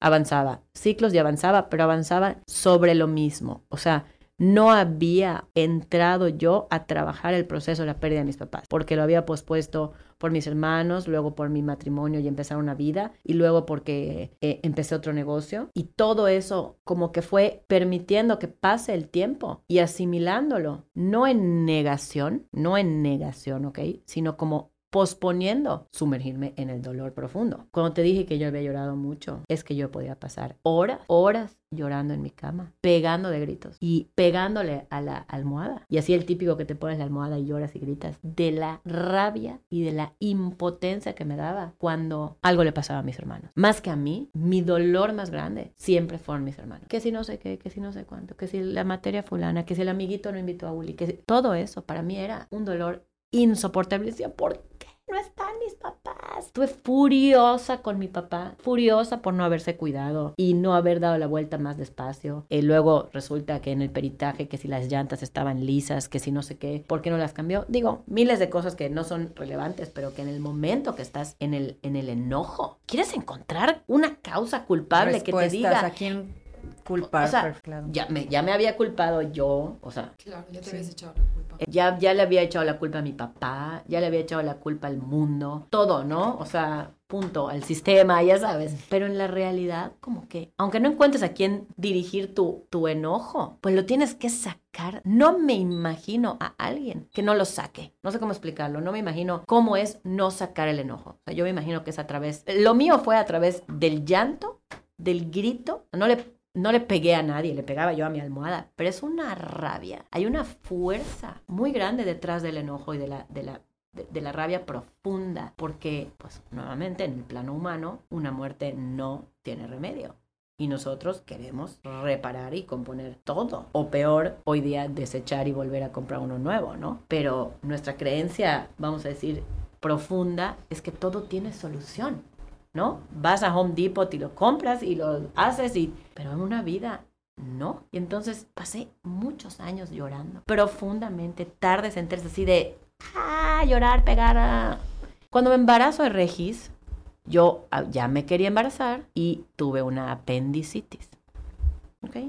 S3: avanzaba. Ciclos y avanzaba, pero avanzaba sobre lo mismo. O sea, no había entrado yo a trabajar el proceso de la pérdida de mis papás, porque lo había pospuesto por mis hermanos, luego por mi matrimonio y empezar una vida, y luego porque eh, empecé otro negocio. Y todo eso como que fue permitiendo que pase el tiempo y asimilándolo, no en negación, no en negación, ¿ok? Sino como posponiendo sumergirme en el dolor profundo. Cuando te dije que yo había llorado mucho, es que yo podía pasar horas, horas llorando en mi cama, pegando de gritos y pegándole a la almohada. Y así el típico que te pones la almohada y lloras y gritas de la rabia y de la impotencia que me daba cuando algo le pasaba a mis hermanos. Más que a mí, mi dolor más grande siempre fueron mis hermanos. Que si no sé qué, que si no sé cuánto, que si la materia fulana, que si el amiguito no invitó a Uli, que todo eso para mí era un dolor insoportable. Decía, ¿por qué no están mis papás? Estuve furiosa con mi papá, furiosa por no haberse cuidado y no haber dado la vuelta más despacio. Y luego resulta que en el peritaje, que si las llantas estaban lisas, que si no sé qué, ¿por qué no las cambió? Digo, miles de cosas que no son relevantes, pero que en el momento que estás en el, en el enojo, quieres encontrar una causa culpable que te diga...
S1: ¿A quién culpar?
S3: O sea,
S1: claro.
S3: ya, me, ya me había culpado yo, o sea,
S2: Claro, ya te
S1: Sí.
S2: habías echado la culpa.
S3: ya, ya le había echado la culpa a mi papá, ya le había echado la culpa al mundo, todo, ¿no? O sea, punto, al sistema, ya sabes. Pero en la realidad, como que, aunque no encuentres a quién dirigir tu, tu enojo, pues lo tienes que sacar. No me imagino a alguien que no lo saque. No sé cómo explicarlo. No me imagino cómo es no sacar el enojo. O sea, yo me imagino que es a través, lo mío fue a través del llanto, del grito. No le no le pegué a nadie, le pegaba yo a mi almohada, pero es una rabia, hay una fuerza muy grande detrás del enojo y de la, de la, de, la rabia profunda, porque, pues, nuevamente, en el plano humano, una muerte no tiene remedio. Y nosotros queremos reparar y componer todo. O peor, hoy día desechar y volver a comprar uno nuevo, ¿no? Pero nuestra creencia, vamos a decir, profunda, es que todo tiene solución. ¿No? Vas a Home Depot y lo compras y lo haces y... Pero en una vida no. Y entonces pasé muchos años llorando, profundamente, tardes enteras así de... Ah, llorar, pegar. ah". Cuando me embarazo de Regis, yo ah, ya me quería embarazar y tuve una apendicitis.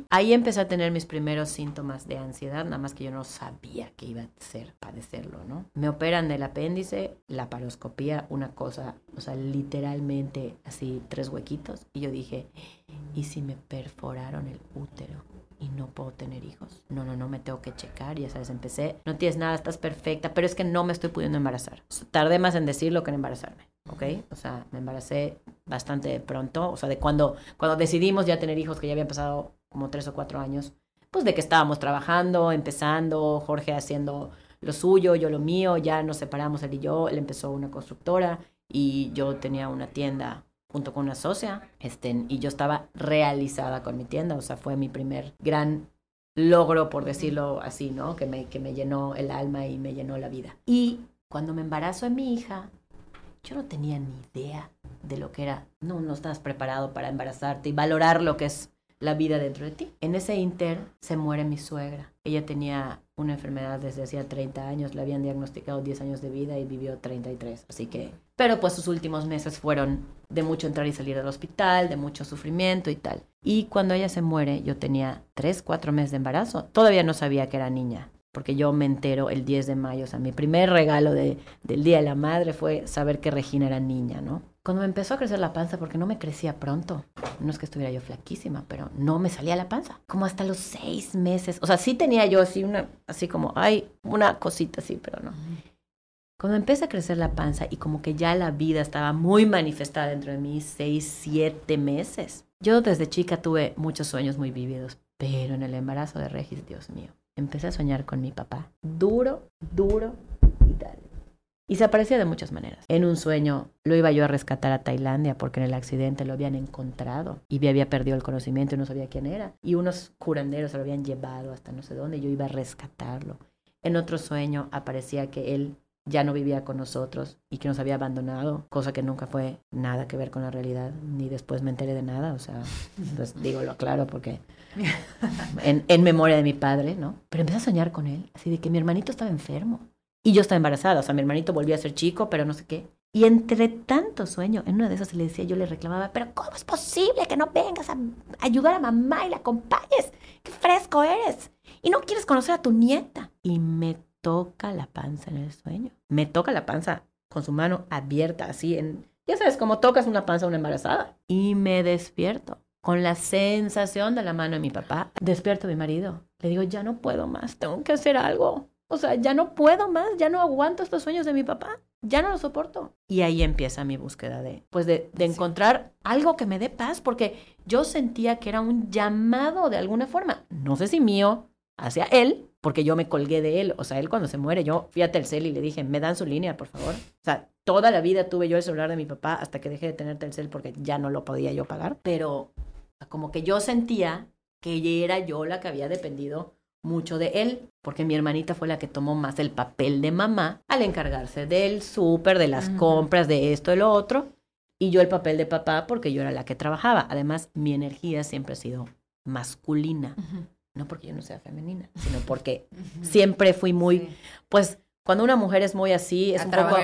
S3: Ahí empecé a tener mis primeros síntomas de ansiedad, nada más que yo no sabía que iba a ser padecerlo, ¿no? Me operan del apéndice, la paroscopía, una cosa, o sea, literalmente así tres huequitos, y yo dije, ¿y si me perforaron el útero? Y no puedo tener hijos. No, no, no, me tengo que checar. Ya sabes, empecé. No tienes nada, estás perfecta. Pero es que no me estoy pudiendo embarazar. Tardé más en decirlo que en embarazarme. ¿Ok? O sea, me embaracé bastante pronto. O sea, de cuando, cuando decidimos ya tener hijos, que ya habían pasado como tres o cuatro años, pues de que estábamos trabajando, empezando, Jorge haciendo lo suyo, yo lo mío, ya nos separamos él y yo, él empezó una constructora y yo tenía una tienda junto con una socia, este, y yo estaba realizada con mi tienda, o sea, fue mi primer gran logro, por decirlo así, ¿no? Que me, que me llenó el alma y me llenó la vida. Y cuando me embarazo de mi hija, yo no tenía ni idea de lo que era, no, no estabas preparado para embarazarte y valorar lo que es la vida dentro de ti. En ese inter se muere mi suegra. Ella tenía una enfermedad desde hacía 30 años, le habían diagnosticado 10 años de vida y vivió 33. Así que, pero pues sus últimos meses fueron de mucho entrar y salir del hospital, de mucho sufrimiento y tal. Y cuando ella se muere, yo tenía 3, 4 meses de embarazo. Todavía no sabía que era niña porque yo me entero el 10 de mayo, o sea, mi primer regalo de, del Día de la Madre fue saber que Regina era niña, ¿no? Cuando me empezó a crecer la panza, porque no me crecía pronto, no es que estuviera yo flaquísima, pero no me salía la panza, como hasta los seis meses, o sea, sí tenía yo así una, así como, ay, una cosita así, pero no. Cuando empecé a crecer la panza y como que ya la vida estaba muy manifestada dentro de mí, seis, siete meses, Yo desde chica tuve muchos sueños muy vívidos, pero en el embarazo de Regis, Dios mío, empecé a soñar con mi papá. Duro, duro y tal. Y se aparecía de muchas maneras. En un sueño lo iba yo a rescatar a Tailandia porque en el accidente lo habían encontrado y había perdido el conocimiento y no sabía quién era. Y unos curanderos se lo habían llevado hasta no sé dónde y yo iba a rescatarlo. En otro sueño aparecía que él ya no vivía con nosotros y que nos había abandonado, cosa que nunca fue nada que ver con la realidad, ni después me enteré de nada, o sea, pues lo claro porque en, en memoria de mi padre, ¿no? Pero empecé a soñar con él, así de que mi hermanito estaba enfermo y yo estaba embarazada, o sea, mi hermanito volvió a ser chico, pero no sé qué. Y entre tanto sueño, en una de esas le decía, yo le reclamaba, pero ¿cómo es posible que no vengas a ayudar a mamá y la acompañes? ¡Qué fresco eres! Y no quieres conocer a tu nieta. Y me toca la panza en el sueño. Me toca la panza con su mano abierta, así en... Ya sabes, como tocas una panza a una embarazada. Y me despierto con la sensación de la mano de mi papá. Despierto a mi marido. Le digo, ya no puedo más, tengo que hacer algo. O sea, ya no puedo más, ya no aguanto estos sueños de mi papá, ya no lo soporto. Y ahí empieza mi búsqueda de, pues de, de encontrar algo que me dé paz, porque yo sentía que era un llamado de alguna forma, no sé si mío, hacia él, porque yo me colgué de él. O sea, él cuando se muere, yo fui a Telcel y le dije, me dan su línea, por favor. O sea, toda la vida tuve yo el celular de mi papá hasta que dejé de tener Telcel porque ya no lo podía yo pagar. Pero como que yo sentía que era yo la que había dependido mucho de él, porque mi hermanita fue la que tomó más el papel de mamá al encargarse del súper, de las compras, de esto, y lo otro, y yo el papel de papá porque yo era la que trabajaba. Además, mi energía siempre ha sido masculina, no porque yo no sea femenina, sino porque siempre fui muy, pues cuando una mujer es muy así, es un poco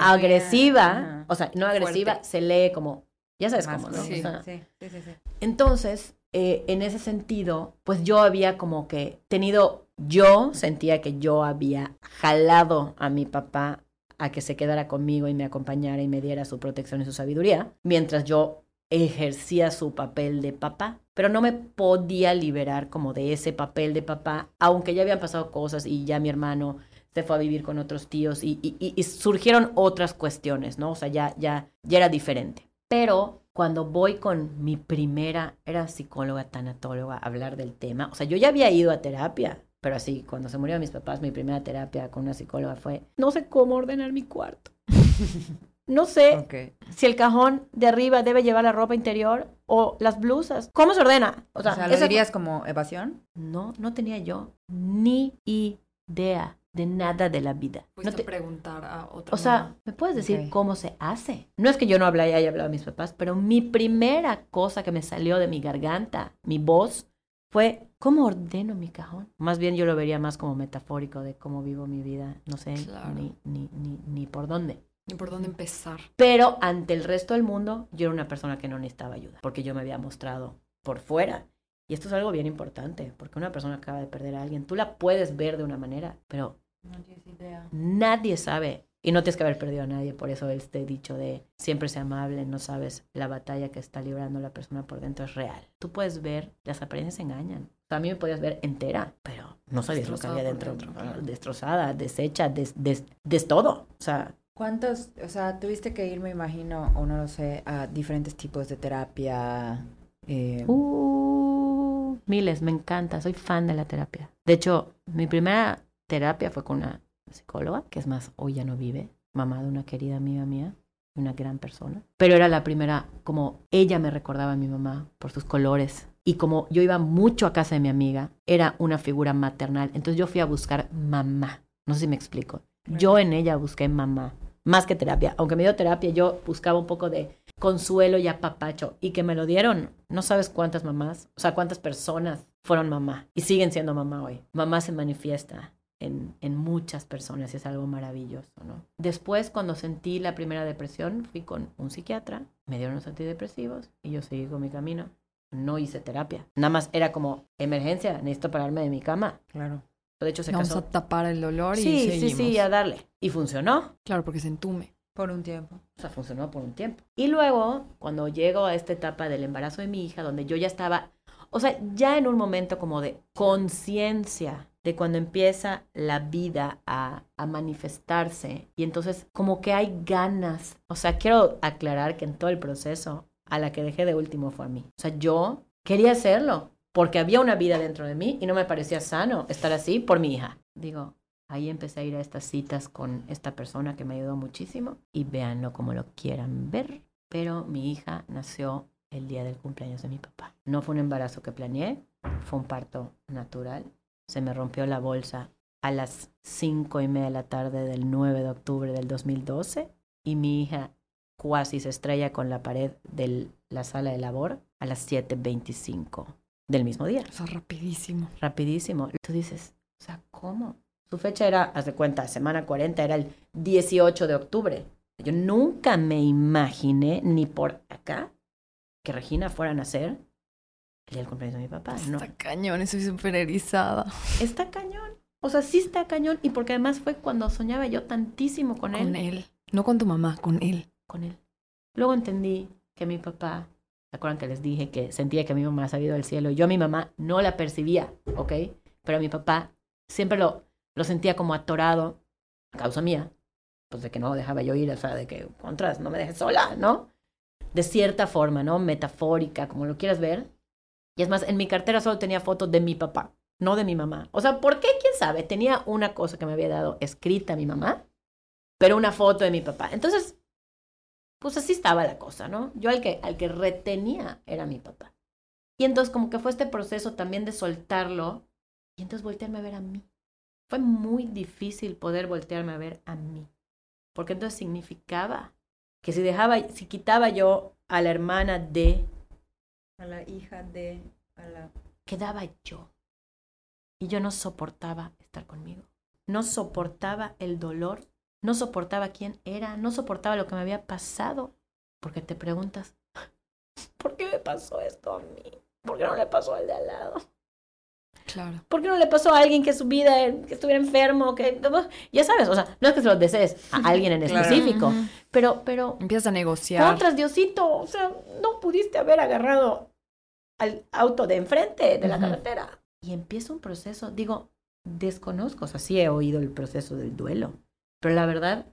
S3: agresiva, o sea, no agresiva, se lee como, ya sabes cómo, ¿no? Sí, sí, sí, Entonces, eh, en ese sentido, pues yo había como que tenido, yo sentía que yo había jalado a mi papá a que se quedara conmigo y me acompañara y me diera su protección y su sabiduría, mientras yo ejercía su papel de papá, pero no me podía liberar como de ese papel de papá, aunque ya habían pasado cosas y ya mi hermano se fue a vivir con otros tíos y, y surgieron otras cuestiones, ¿no? O sea, ya, ya, ya era diferente. Pero cuando voy con mi primera, era psicóloga, tanatóloga, a hablar del tema, o sea, yo ya había ido a terapia, pero así, cuando se murieron mis papás, mi primera terapia con una psicóloga fue, no sé cómo ordenar mi cuarto. No sé si el cajón de arriba debe llevar la ropa interior o las blusas. ¿Cómo se ordena?
S1: O sea, ¿lo dirías como evasión?
S3: No, no tenía yo ni idea de nada de la vida.
S2: no te preguntar a otra.
S3: O sea, ¿me puedes decir cómo se hace? No es que yo no hable y haya hablado a mis papás, pero mi primera cosa que me salió de mi garganta, mi voz, fue ¿cómo ordeno mi cajón? Más bien yo lo vería más como metafórico de cómo vivo mi vida, no sé ni, ni, ni, ni por dónde.
S2: Ni por dónde empezar.
S3: Pero ante el resto del mundo, yo era una persona que no necesitaba ayuda, porque yo me había mostrado por fuera y esto es algo bien importante, porque una persona acaba de perder a alguien, tú la puedes ver de una manera, pero no tienes idea. Nadie sabe. Y no tienes que haber perdido a nadie, por eso este dicho de siempre sea amable, no sabes la batalla que está librando la persona por dentro es real. Tú puedes ver, las apariencias engañan. a mí me podías ver entera, pero no sabías lo que había dentro. Destrozada, deshecha, des, des, todo. O sea,
S1: ¿Cuántos, o sea, tuviste que ir, me imagino, o no lo sé, a diferentes tipos de terapia?
S3: Eh... Uh, miles, me encanta, soy fan de la terapia. De hecho, mi primera terapia fue con una psicóloga, que es más, hoy ya no vive, mamá de una querida amiga mía, una gran persona. Pero era la primera, como ella me recordaba a mi mamá por sus colores. Y como yo iba mucho a casa de mi amiga, era una figura maternal. Entonces yo fui a buscar mamá. No sé si me explico. Yo en ella busqué mamá, más que terapia. Aunque me dio terapia, yo buscaba un poco de consuelo y apapacho. Y que me lo dieron, no sabes cuántas mamás, o sea, cuántas personas fueron mamá y siguen siendo mamá hoy. Mamá se manifiesta en, muchas personas y es algo maravilloso, ¿no? Después, cuando sentí la primera depresión, fui con un psiquiatra, me dieron los antidepresivos y yo seguí con mi camino. No hice terapia. Nada más era como emergencia, necesito pararme de mi cama.
S1: Claro.
S3: De hecho, se
S2: Vamos a tapar el dolor y
S3: sí, Sí, sí, a darle. Y funcionó.
S2: Claro, porque se entume.
S1: Por un tiempo.
S3: O sea, funcionó por un tiempo. Y luego, cuando llego a esta etapa del embarazo de mi hija, donde yo ya estaba, o sea, ya en un momento como de conciencia de cuando empieza la vida a, manifestarse y entonces como que hay ganas, o sea, quiero aclarar que en todo el proceso a la que dejé de último fue a mí. O sea, yo quería hacerlo porque había una vida dentro de mí y no me parecía sano estar así por mi hija. Digo, ahí empecé a ir a estas citas con esta persona que me ayudó muchísimo y véanlo como lo quieran ver. Pero mi hija nació el día del cumpleaños de mi papá. No fue un embarazo que planeé, fue un parto natural. Se me rompió la bolsa a las cinco y media de la tarde del 9 de octubre del 2012 y mi hija cuasi se estrella con la pared de la sala de labor a las 7.25 del mismo día.
S2: O sea, rapidísimo.
S3: Rapidísimo. Tú dices, o sea, ¿cómo? Su fecha era, haz de cuenta, semana 40 era el 18 de octubre. Yo nunca me imaginé ni por acá que Regina fuera a nacer el día del cumpleaños de mi papá. No.
S2: Está cañón, estoy súper erizada.
S3: Está cañón. O sea, sí está cañón. Y porque además fue cuando soñaba yo tantísimo con él.
S2: Con él. No con tu mamá, con él.
S3: Con él. Luego entendí que mi papá, ¿se acuerdan que les dije que sentía que mi mamá ha salido del cielo? Yo a mi mamá no la percibía, ¿ok? Pero a mi papá siempre lo, lo sentía como atorado, a causa mía, pues de que no dejaba yo ir, o sea, de que, contras, no me dejes sola, ¿no? De cierta forma, ¿no? Metafórica, como lo quieras ver. Y es más, en mi cartera solo tenía fotos de mi papá, no de mi mamá. O sea, ¿por qué? ¿Quién sabe? Tenía una cosa que me había dado escrita mi mamá, pero una foto de mi papá. Entonces, pues así estaba la cosa, ¿no? Yo al que, al que retenía era mi papá. Y entonces como que fue este proceso también de soltarlo y entonces voltearme a ver a mí. Fue muy difícil poder voltearme a ver a mí. Porque entonces significaba que si dejaba, si quitaba yo a la hermana de,
S1: a la hija de, a la...
S3: quedaba yo. Y yo no soportaba estar conmigo. No soportaba el dolor. No soportaba quién era. No soportaba lo que me había pasado. Porque te preguntas, ¿por qué me pasó esto a mí? ¿Por qué no le pasó al de al lado?
S2: Claro.
S3: ¿Por qué no le pasó a alguien que su vida, que estuviera enfermo, que ya sabes, o sea, no es que se lo desees a alguien en específico, pero, pero,
S2: Empiezas a negociar.
S3: contras Diosito, o sea, no pudiste haber agarrado al auto de enfrente de la
S2: Ujú.
S3: carretera. Y empieza un proceso, digo, desconozco, o sea, sí he oído el proceso del duelo, pero la verdad,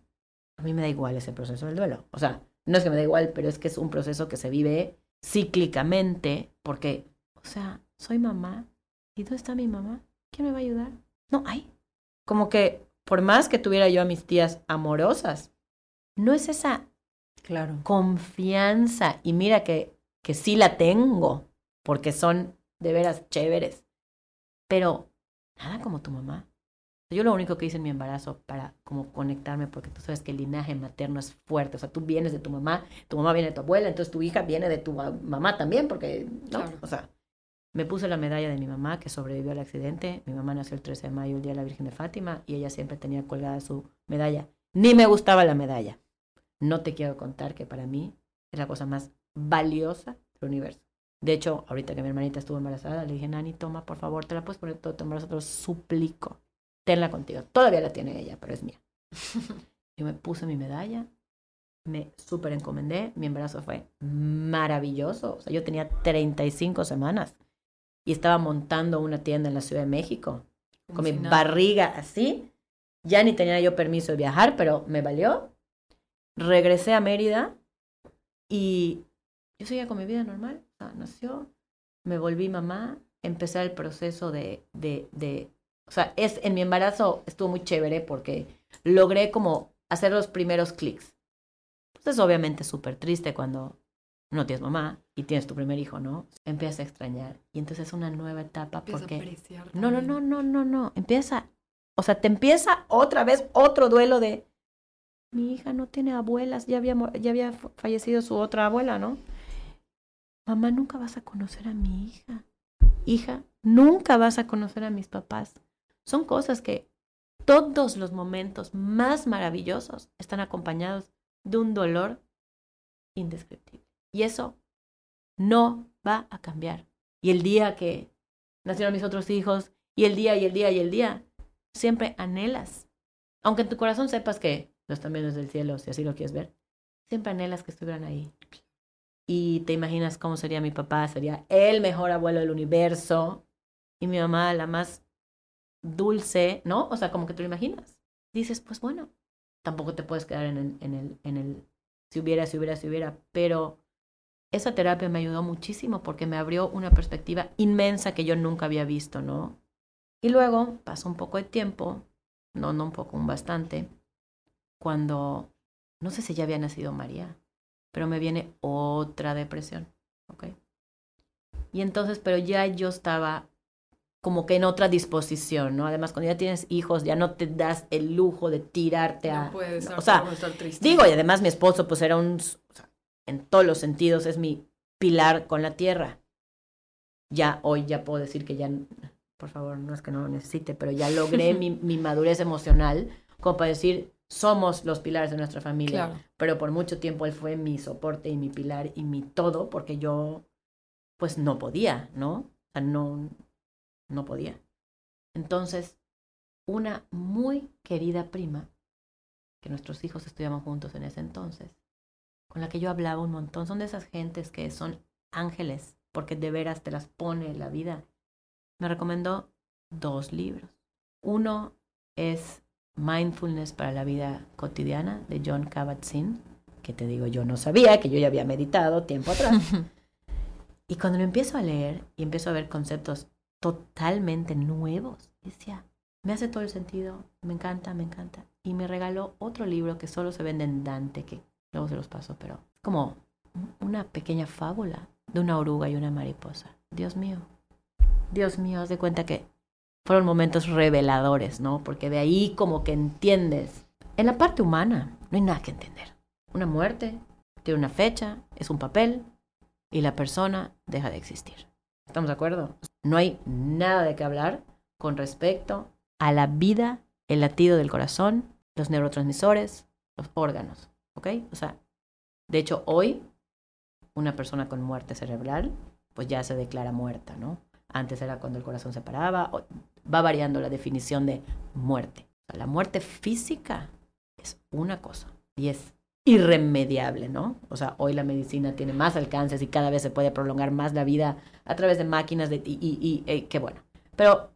S3: a mí me da igual ese proceso del duelo. O sea, no es que me da igual, pero es que es un proceso que se vive cíclicamente, porque, o sea, soy mamá, ¿y dónde está mi mamá? ¿Quién me va a ayudar? No hay. Como que, por más que tuviera yo a mis tías amorosas, no es esa
S1: Claro.
S3: confianza. Y mira que, que sí la tengo, porque son de veras chéveres. Pero nada como tu mamá. Yo lo único que hice en mi embarazo para como conectarme, porque tú sabes que el linaje materno es fuerte. O sea, tú vienes de tu mamá, tu mamá viene de tu abuela, entonces tu hija viene de tu ma- mamá también, porque, ¿no?
S2: Claro.
S3: O sea, me puse la medalla de mi mamá que sobrevivió al accidente. Mi mamá nació el 13 de mayo, el día de la Virgen de Fátima, y ella siempre tenía colgada su medalla. Ni me gustaba la medalla. No te quiero contar que para mí es la cosa más valiosa del universo. De hecho, ahorita que mi hermanita estuvo embarazada, le dije, Nani, toma, por favor, te la puedes poner todo tu embarazo, te lo suplico. Tenla contigo. Todavía la tiene ella, pero es mía. Yo me puse mi medalla, me súper encomendé, mi embarazo fue maravilloso. O sea, yo tenía 35 semanas y estaba montando una tienda en la Ciudad de México con mi
S2: nada.
S3: barriga así. Ya ni tenía yo permiso de viajar, pero me valió. Regresé a Mérida y yo seguía con mi vida normal. Sea, nació, me volví mamá, empecé el proceso de, de, de, o sea, es, en mi embarazo estuvo muy chévere porque logré como hacer los primeros clics. Pues es obviamente súper triste cuando no tienes mamá y tienes tu primer hijo, ¿no? Empiezas a extrañar y entonces es una nueva etapa
S2: a
S3: porque...
S2: apreciar
S3: No, no, no, no, no, no. Empieza, o sea, te empieza otra vez otro duelo de mi hija no tiene abuelas, ya había, ya había fa- fallecido su otra abuela, ¿no? Mamá, nunca vas a conocer a mi hija. Hija, nunca vas a conocer a mis papás. Son cosas que todos los momentos más maravillosos están acompañados de un dolor indescriptible. Y eso no va a cambiar. Y el día que nacieron mis otros hijos, y el día, y el día, y el día, siempre anhelas. Aunque en tu corazón sepas que lo están viendo desde el cielo, si así lo quieres ver, siempre anhelas que estuvieran ahí. Y te imaginas cómo sería mi papá, sería el mejor abuelo del universo, y mi mamá la más dulce, ¿no? O sea, como que te lo imaginas. Dices, pues bueno, tampoco te puedes quedar en el, en el, en el si hubiera, si hubiera, si hubiera, pero esa terapia me ayudó muchísimo porque me abrió una perspectiva inmensa que yo nunca había visto, ¿no? Y luego pasó un poco de tiempo, no, no un poco, un bastante, cuando, no sé si ya había nacido María, pero me viene otra depresión, ¿ok? Y entonces, pero ya yo estaba como que en otra disposición, ¿no? Además, cuando ya tienes hijos, ya no te das el lujo de tirarte a...
S2: No puedes
S3: o sea,
S2: estar triste.
S3: Digo, y además mi esposo, pues era un, o sea, en todos los sentidos, es mi pilar con la tierra. Ya, hoy ya puedo decir que ya, por favor, no es que no lo necesite, pero ya logré mi, mi madurez emocional como para decir, somos los pilares de nuestra familia.
S2: Claro.
S3: Pero por mucho tiempo él fue mi soporte y mi pilar y mi todo, porque yo, pues no podía, ¿no? O sea, no, no podía. Entonces, una muy querida prima, que nuestros hijos estudiamos juntos en ese entonces, con la que yo hablaba un montón, son de esas gentes que son ángeles, porque de veras te las pone la vida. Me recomendó dos libros. Uno es Mindfulness para la vida cotidiana de John Kabat-Zinn, que te digo, yo no sabía, que yo ya había meditado tiempo atrás. y cuando lo empiezo a leer y empiezo a ver conceptos totalmente nuevos, decía, me hace todo el sentido, me encanta, me encanta. Y me regaló otro libro que solo se vende en Dante, que luego se los paso, pero es como una pequeña fábula de una oruga y una mariposa. Dios mío, Dios mío, haz de cuenta que fueron momentos reveladores, ¿no? Porque de ahí como que entiendes. En la parte humana no hay nada que entender. Una muerte tiene una fecha, es un papel y la persona deja de existir. ¿Estamos de acuerdo? No hay nada de qué hablar con respecto a la vida, el latido del corazón, los neurotransmisores, los órganos, ¿ok? O sea, de hecho hoy una persona con muerte cerebral pues ya se declara muerta, ¿no? Antes era cuando el corazón se paraba, va variando la definición de muerte. La muerte física es una cosa y es irremediable, ¿no? O sea, hoy la medicina tiene más alcances y cada vez se puede prolongar más la vida a través de máquinas de, y, y, y, qué bueno. Pero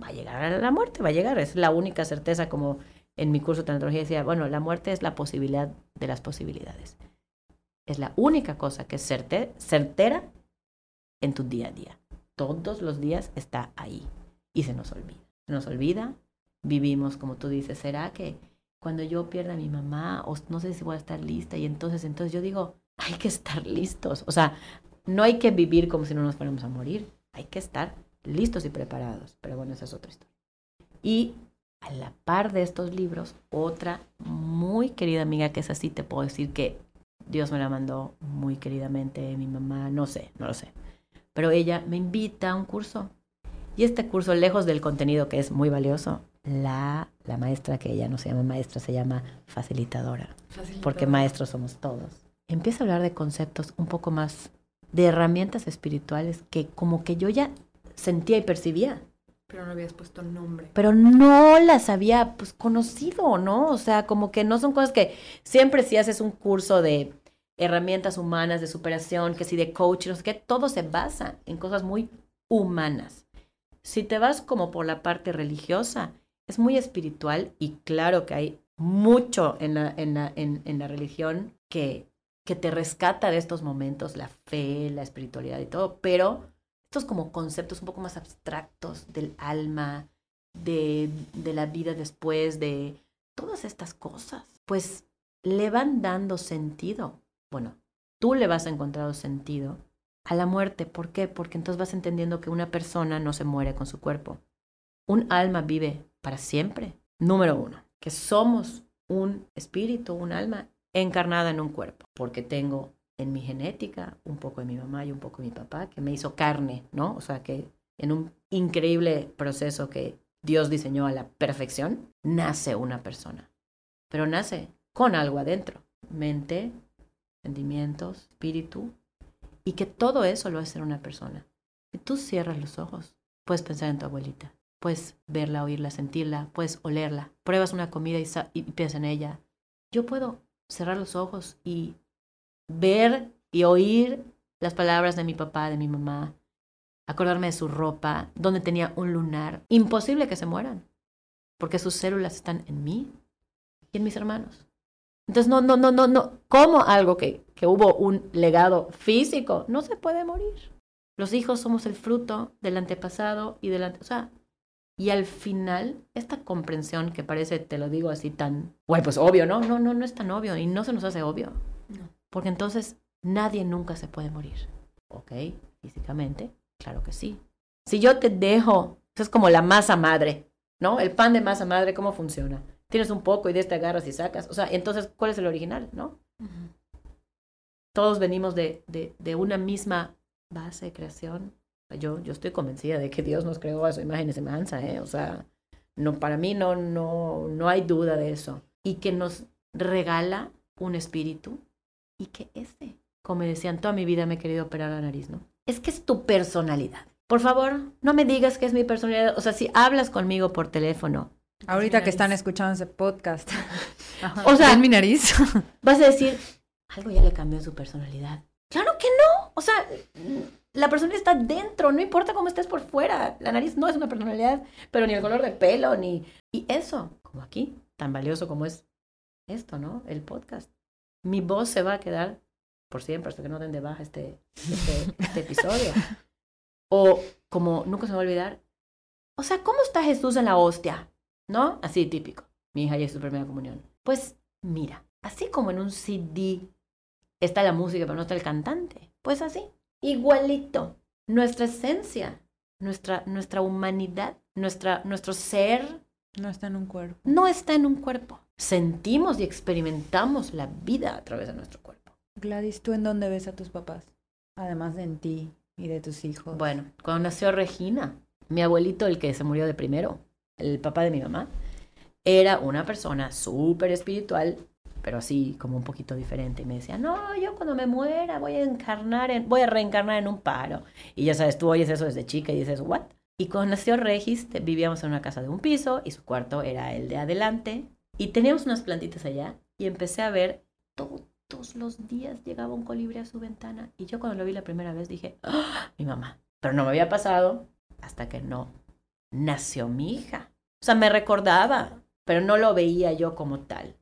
S3: va a llegar a la muerte, va a llegar, es la única certeza como en mi curso de tanatología decía, bueno, la muerte es la posibilidad de las posibilidades. Es la única cosa que es certera en tu día a día. Todos los días está ahí y se nos olvida. Se nos olvida, vivimos como tú dices, ¿será que cuando yo pierda a mi mamá o no sé si voy a estar lista y entonces, entonces yo digo, hay que estar listos. O sea, no hay que vivir como si no nos fuéramos a morir, hay que estar listos y preparados. Pero bueno, esa es otra historia. Y a la par de estos libros, otra muy querida amiga que es así, te puedo decir que Dios me la mandó muy queridamente, mi mamá, no sé, no lo sé. Pero ella me invita a un curso. Y este curso, lejos del contenido que es muy valioso, la, la maestra, que ella no se llama maestra, se llama facilitadora,
S2: Facilitadora.
S3: porque maestros somos todos. Empieza a hablar de conceptos un poco más, de herramientas espirituales que como que yo ya sentía y percibía,
S2: Pero no habías puesto nombre.
S3: pero no las había pues conocido, ¿no? O sea, como que no son cosas que siempre si haces un curso de herramientas humanas, de superación, que si de coach, no sé qué, todo se basa en cosas muy humanas. Si te vas como por la parte religiosa, es muy espiritual y claro que hay mucho en la, en la, en la religión que, que te rescata de estos momentos, la fe, la espiritualidad y todo, pero estos como conceptos un poco más abstractos del alma, de, de la vida después, de todas estas cosas, pues le van dando sentido. Bueno, tú le vas a encontrar sentido a la muerte. ¿Por qué? Porque entonces vas entendiendo que una persona no se muere con su cuerpo. Un alma vive para siempre. Número uno, que somos un espíritu, un alma encarnada en un cuerpo, porque tengo en mi genética un poco de mi mamá y un poco de mi papá, que me hizo carne, ¿no? O sea, que en un increíble proceso que Dios diseñó a la perfección, nace una persona, pero nace con algo adentro, mente, sentimientos, espíritu, y que todo eso lo hace una persona. Si tú cierras los ojos, puedes pensar en tu abuelita, puedes verla, oírla, sentirla, puedes olerla, pruebas una comida y, y piensas en ella. Yo puedo cerrar los ojos y ver y oír las palabras de mi papá, de mi mamá, acordarme de su ropa, donde tenía un lunar. Imposible que se mueran, porque sus células están en mí y en mis hermanos. Entonces, no, no, no, no, no. ¿Cómo algo que, que hubo un legado físico, no se puede morir. Los hijos somos el fruto del antepasado y del ante... O sea, y al final, esta comprensión que parece, te lo digo así tan, bueno, pues obvio, ¿no? No, no, no es tan obvio y no se nos hace obvio.
S2: No.
S3: Porque entonces nadie nunca se puede morir. ¿Ok? Físicamente, claro que sí. Si yo te dejo, eso es como la masa madre, ¿no? El pan de masa madre, ¿cómo funciona? Tienes un poco y de este agarras y sacas. O sea, entonces, ¿cuál es el original, no? Todos venimos de, de, de una misma base de creación. Yo, yo estoy convencida de que Dios nos creó a su imagen y semejanza, ¿eh? O sea, no, para mí no, no, no hay duda de eso. Y que nos regala un espíritu y que ese, como me decían, toda mi vida me he querido operar la nariz, ¿no? Es que es tu personalidad. Por favor, no me digas que es mi personalidad. O sea, si hablas conmigo por teléfono.
S1: Ahorita que están escuchando ese podcast.
S3: O sea,
S2: ¿Ven mi nariz?
S3: vas a decir, algo ya le cambió su personalidad. Claro que no. O sea, la personalidad está dentro, no importa cómo estés por fuera. La nariz no es una personalidad, pero ni el color de pelo, ni... Y eso, como aquí, tan valioso como es esto, ¿no? El podcast. Mi voz se va a quedar por siempre hasta que no den de baja este, este, este episodio. O como, nunca se me va a olvidar, o sea, ¿cómo está Jesús en la hostia? ¿No? Así típico. Mi hija ya es su primera comunión. Pues mira, así como en un CD está la música pero no está el cantante, pues así, igualito. Nuestra esencia, nuestra, nuestra humanidad, nuestra, nuestro ser
S1: No está en un cuerpo.
S3: no está en un cuerpo. Sentimos y experimentamos la vida a través de nuestro cuerpo.
S1: Gladys, ¿tú en dónde ves a tus papás? Además de en ti y de tus hijos.
S3: Bueno, cuando nació Regina, mi abuelito, el que se murió de primero, el papá de mi mamá, era una persona súper espiritual, pero así como un poquito diferente. Y me decía, no, yo cuando me muera voy a encarnar, en, voy a reencarnar en un paro. Y ya sabes, tú oyes eso desde chica y dices, ¿what? Y cuando nació Regis, vivíamos en una casa de un piso y su cuarto era el de adelante. Y teníamos unas plantitas allá y empecé a ver todos los días llegaba un colibrí a su ventana. Y yo cuando lo vi la primera vez dije, ¡Ah! mi mamá. Pero no me había pasado hasta que no nació mi hija. O sea, me recordaba, pero no lo veía yo como tal.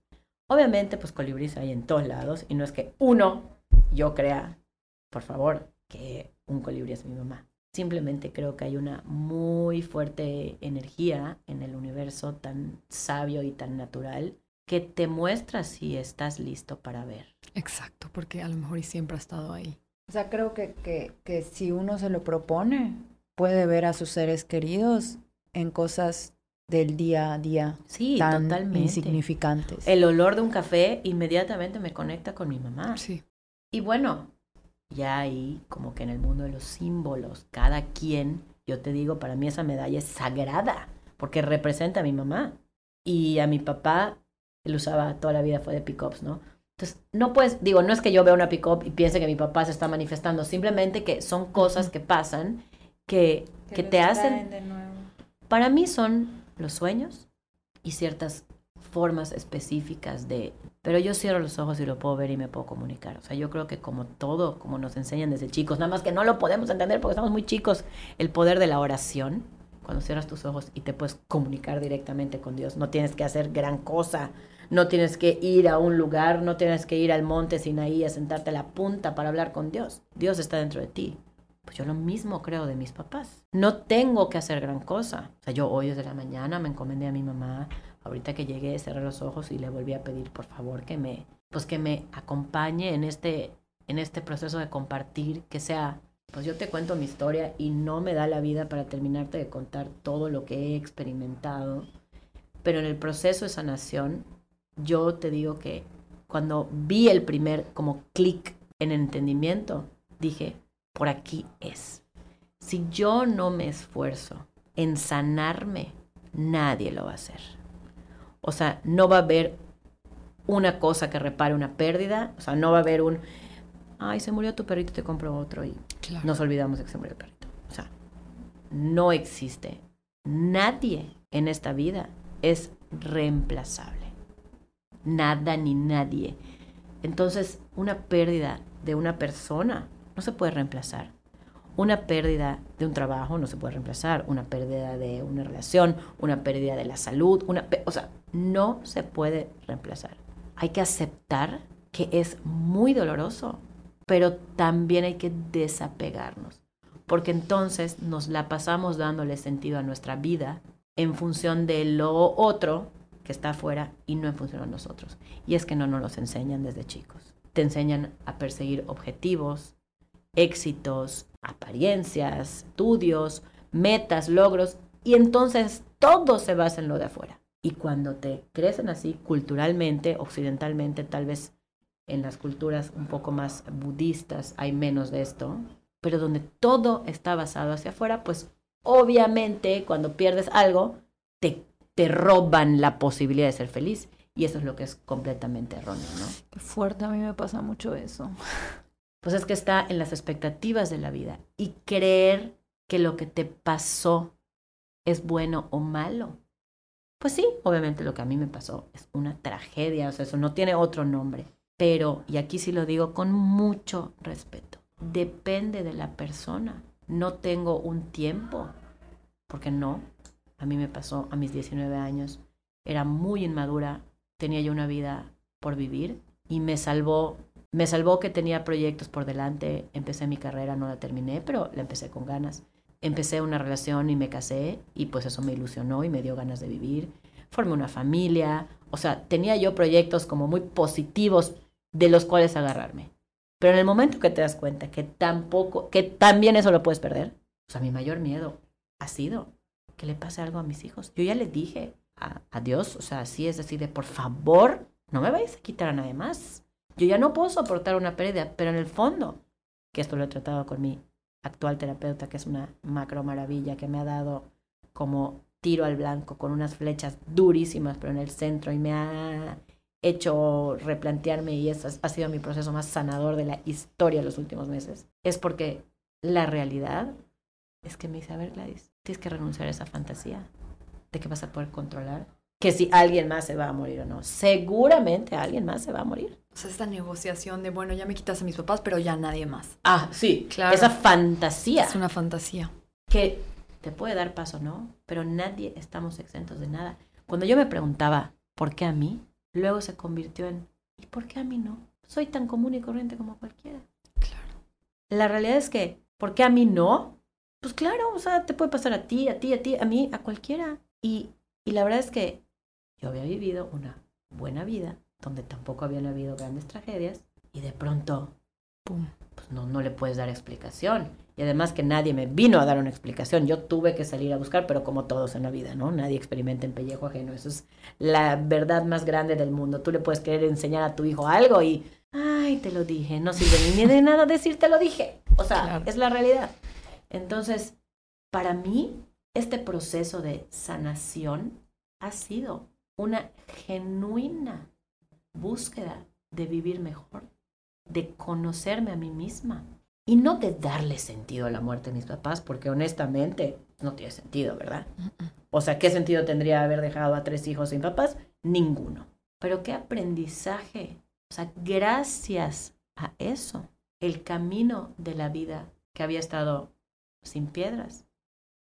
S3: Obviamente, pues colibríes hay en todos lados y no es que uno, yo crea, por favor, que un colibrí es mi mamá. Simplemente creo que hay una muy fuerte energía en el universo tan sabio y tan natural que te muestra si estás listo para ver.
S2: Exacto, porque a lo mejor y siempre ha estado ahí.
S1: O sea, creo que, que, que si uno se lo propone, puede ver a sus seres queridos en cosas del día a día
S3: Sí,
S1: tan
S3: totalmente.
S1: insignificantes.
S3: El olor de un café inmediatamente me conecta con mi mamá.
S2: Sí.
S3: Y bueno, ya ahí, como que en el mundo de los símbolos, cada quien, yo te digo, para mí esa medalla es sagrada, porque representa a mi mamá. Y a mi papá, él usaba toda la vida, fue de pick-ups, ¿no? Entonces, no puedes, digo, no es que yo vea una pick-up y piense que mi papá se está manifestando, simplemente que son cosas que pasan que, que te hacen para mí son los sueños y ciertas formas específicas de... Pero yo cierro los ojos y lo puedo ver y me puedo comunicar. O sea, yo creo que como todo, como nos enseñan desde chicos, nada más que no lo podemos entender porque estamos muy chicos, el poder de la oración, cuando cierras tus ojos y te puedes comunicar directamente con Dios. No tienes que hacer gran cosa, no tienes que ir a un lugar, no tienes que ir al monte Sinaí a sentarte a la punta para hablar con Dios. Dios está dentro de ti. Pues yo lo mismo creo de mis papás. No tengo que hacer gran cosa. O sea, yo hoy desde la mañana me encomendé a mi mamá. Ahorita que llegué, cerré los ojos y le volví a pedir, por favor, que me, pues que me acompañe en este, en este proceso de compartir, que sea, pues yo te cuento mi historia y no me da la vida para terminarte de contar todo lo que he experimentado. Pero en el proceso de sanación, yo te digo que cuando vi el primer como clic en entendimiento, dije, por aquí es. Si yo no me esfuerzo en sanarme, nadie lo va a hacer. O sea, no va a haber una cosa que repare una pérdida. O sea, no va a haber un, ay, se murió tu perrito, te compro otro y
S2: Claro.
S3: nos olvidamos de que se murió el perrito. O sea, no existe. Nadie en esta vida es reemplazable. Nada ni nadie. Entonces, una pérdida de una persona no se puede reemplazar. Una pérdida de un trabajo no se puede reemplazar. Una pérdida de una relación, una pérdida de la salud, una, o sea, no se puede reemplazar. Hay que aceptar que es muy doloroso, pero también hay que desapegarnos, porque entonces nos la pasamos dándole sentido a nuestra vida en función de lo otro que está afuera y no en función a nosotros. Y es que no nos los enseñan desde chicos. Te enseñan a perseguir objetivos, éxitos, apariencias, estudios, metas, logros, y entonces todo se basa en lo de afuera. Y cuando te crecen así culturalmente, occidentalmente, tal vez en las culturas un poco más budistas hay menos de esto, pero donde todo está basado hacia afuera, pues obviamente cuando pierdes algo, te, te roban la posibilidad de ser feliz. Y eso es lo que es completamente erróneo.
S1: Qué fuerte, a mí me pasa mucho eso.
S3: Pues es que está en las expectativas de la vida y creer que lo que te pasó es bueno o malo. Pues sí, obviamente lo que a mí me pasó es una tragedia, o sea, eso no tiene otro nombre. Pero, y aquí sí lo digo con mucho respeto, depende de la persona. No tengo un tiempo, porque no, a mí me pasó a mis 19 años, era muy inmadura, tenía yo una vida por vivir y me salvó me salvó que tenía proyectos por delante, empecé mi carrera, no la terminé, pero la empecé con ganas. Empecé una relación y me casé y pues eso me ilusionó y me dio ganas de vivir. Formé una familia, o sea, tenía yo proyectos como muy positivos de los cuales agarrarme. Pero en el momento que te das cuenta que tampoco, que también eso lo puedes perder, o sea, mi mayor miedo ha sido que le pase algo a mis hijos. Yo ya les dije a, a Dios, o sea, así es así de, por favor, no me vayas a quitar a nadie más. Yo ya no puedo soportar una pérdida, pero en el fondo, que esto lo he tratado con mi actual terapeuta, que es una macro maravilla, que me ha dado como tiro al blanco con unas flechas durísimas, pero en el centro, y me ha hecho replantearme, y eso ha sido mi proceso más sanador de la historia los últimos meses, es porque la realidad es que me dice, a ver, Gladys, tienes que renunciar a esa fantasía de que vas a poder controlar que si alguien más se va a morir o no. Seguramente alguien más se va a morir.
S2: O sea, esta negociación de, bueno, ya me quitas a mis papás, pero ya nadie más.
S3: Ah, sí, claro. Esa fantasía.
S2: Es una fantasía.
S3: Que te puede dar paso, ¿no? Pero nadie estamos exentos de nada. Cuando yo me preguntaba, ¿por qué a mí? Luego se convirtió en, ¿y por qué a mí no? Soy tan común y corriente como cualquiera.
S2: Claro.
S3: La realidad es que, ¿por qué a mí no? Pues claro, o sea, te puede pasar a ti, a ti, a ti, a mí, a cualquiera. Y, y la verdad es que yo había vivido una buena vida, donde tampoco habían habido grandes tragedias, y de pronto, ¡pum! Pues no, no le puedes dar explicación. Y además que nadie me vino a dar una explicación. Yo tuve que salir a buscar, pero como todos en la vida, ¿no? Nadie experimenta en pellejo ajeno. Eso es la verdad más grande del mundo. Tú le puedes querer enseñar a tu hijo algo y, ay, te lo dije. No sirve ni de nada decir te lo dije. O sea, es la realidad. Entonces, para mí, este proceso de sanación ha sido una genuina búsqueda de vivir mejor, de conocerme a mí misma y no de darle sentido a la muerte de mis papás, porque honestamente no tiene sentido, ¿verdad? O sea, ¿qué sentido tendría haber dejado a tres hijos sin papás? Ninguno. Pero qué aprendizaje. O sea, gracias a eso, el camino de la vida que había estado sin piedras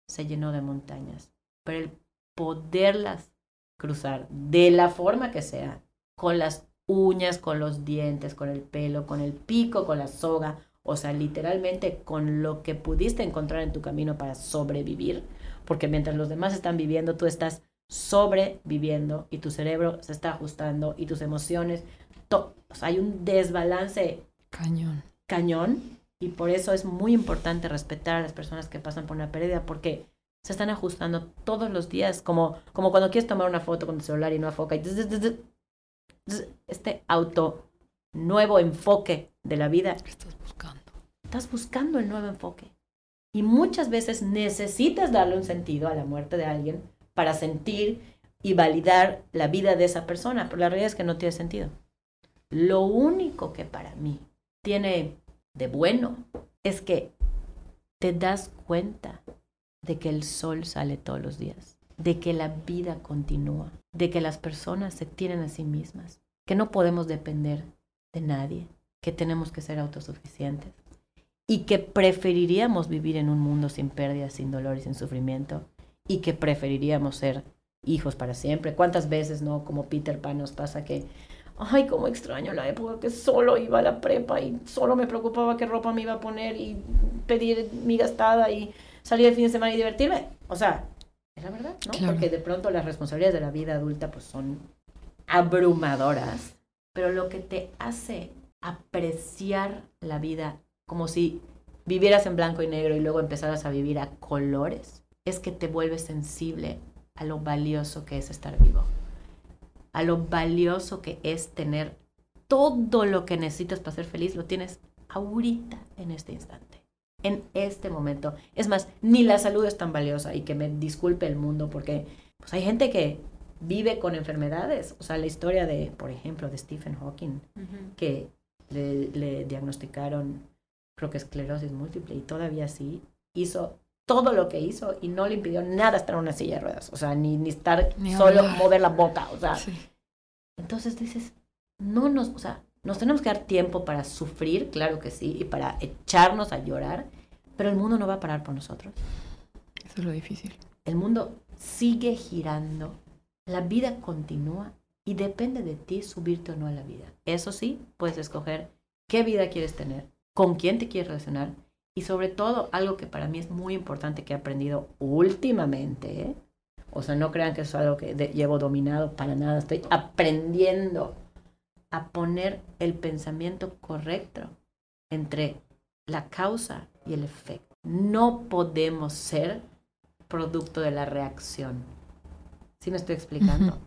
S3: se llenó de montañas. Pero el poderlas cruzar de la forma que sea, con las uñas, con los dientes, con el pelo, con el pico, con la soga, o sea, literalmente con lo que pudiste encontrar en tu camino para sobrevivir, porque mientras los demás están viviendo, tú estás sobreviviendo y tu cerebro se está ajustando y tus emociones, o sea, hay un desbalance
S2: cañón.
S3: Cañón y por eso es muy importante respetar a las personas que pasan por una pérdida porque se están ajustando todos los días, como, como cuando quieres tomar una foto con el celular y no enfoca. Y este auto nuevo enfoque de la vida.
S2: ¿Qué estás buscando?
S3: Estás buscando el nuevo enfoque. Y muchas veces necesitas darle un sentido a la muerte de alguien para sentir y validar la vida de esa persona, pero la realidad es que no tiene sentido. Lo único que para mí tiene de bueno es que te das cuenta de que el sol sale todos los días, de que la vida continúa, de que las personas se tienen a sí mismas, que no podemos depender de nadie, que tenemos que ser autosuficientes y que preferiríamos vivir en un mundo sin pérdidas, sin dolor y sin sufrimiento y que preferiríamos ser hijos para siempre. ¿Cuántas veces, no? Como Peter Pan nos pasa que ay, cómo extraño la época que solo iba a la prepa y solo me preocupaba qué ropa me iba a poner y pedir mi gastada y salir el fin de semana y divertirme. O sea, es la verdad, ¿no? Porque de pronto las responsabilidades de la vida adulta pues son abrumadoras, pero lo que te hace apreciar la vida como si vivieras en blanco y negro y luego empezaras a vivir a colores, es que te vuelves sensible a lo valioso que es estar vivo, a lo valioso que es tener todo lo que necesitas para ser feliz, lo tienes ahorita en este instante, en este momento. Es más, ni la salud es tan valiosa y que me disculpe el mundo porque pues, hay gente que vive con enfermedades. O sea, la historia de, por ejemplo, de Stephen Hawking, que le, le, diagnosticaron, creo que esclerosis múltiple y todavía sí, hizo todo lo que hizo y no le impidió nada estar en una silla de ruedas, o sea, ni, ni estar solo mover la boca, o sea. Entonces dices, no nos, o sea, nos tenemos que dar tiempo para sufrir, claro que sí, y para echarnos a llorar, pero el mundo no va a parar por nosotros.
S2: Eso es lo difícil.
S3: El mundo sigue girando, la vida continúa y depende de ti subirte o no a la vida. Eso sí, puedes escoger qué vida quieres tener, con quién te quieres relacionar y sobre todo, algo que para mí es muy importante que he aprendido últimamente, ¿eh? o sea, no crean que es algo que llevo dominado para nada, estoy aprendiendo a poner el pensamiento correcto entre la causa y el efecto. No podemos ser producto de la reacción. ¿Sí me estoy explicando?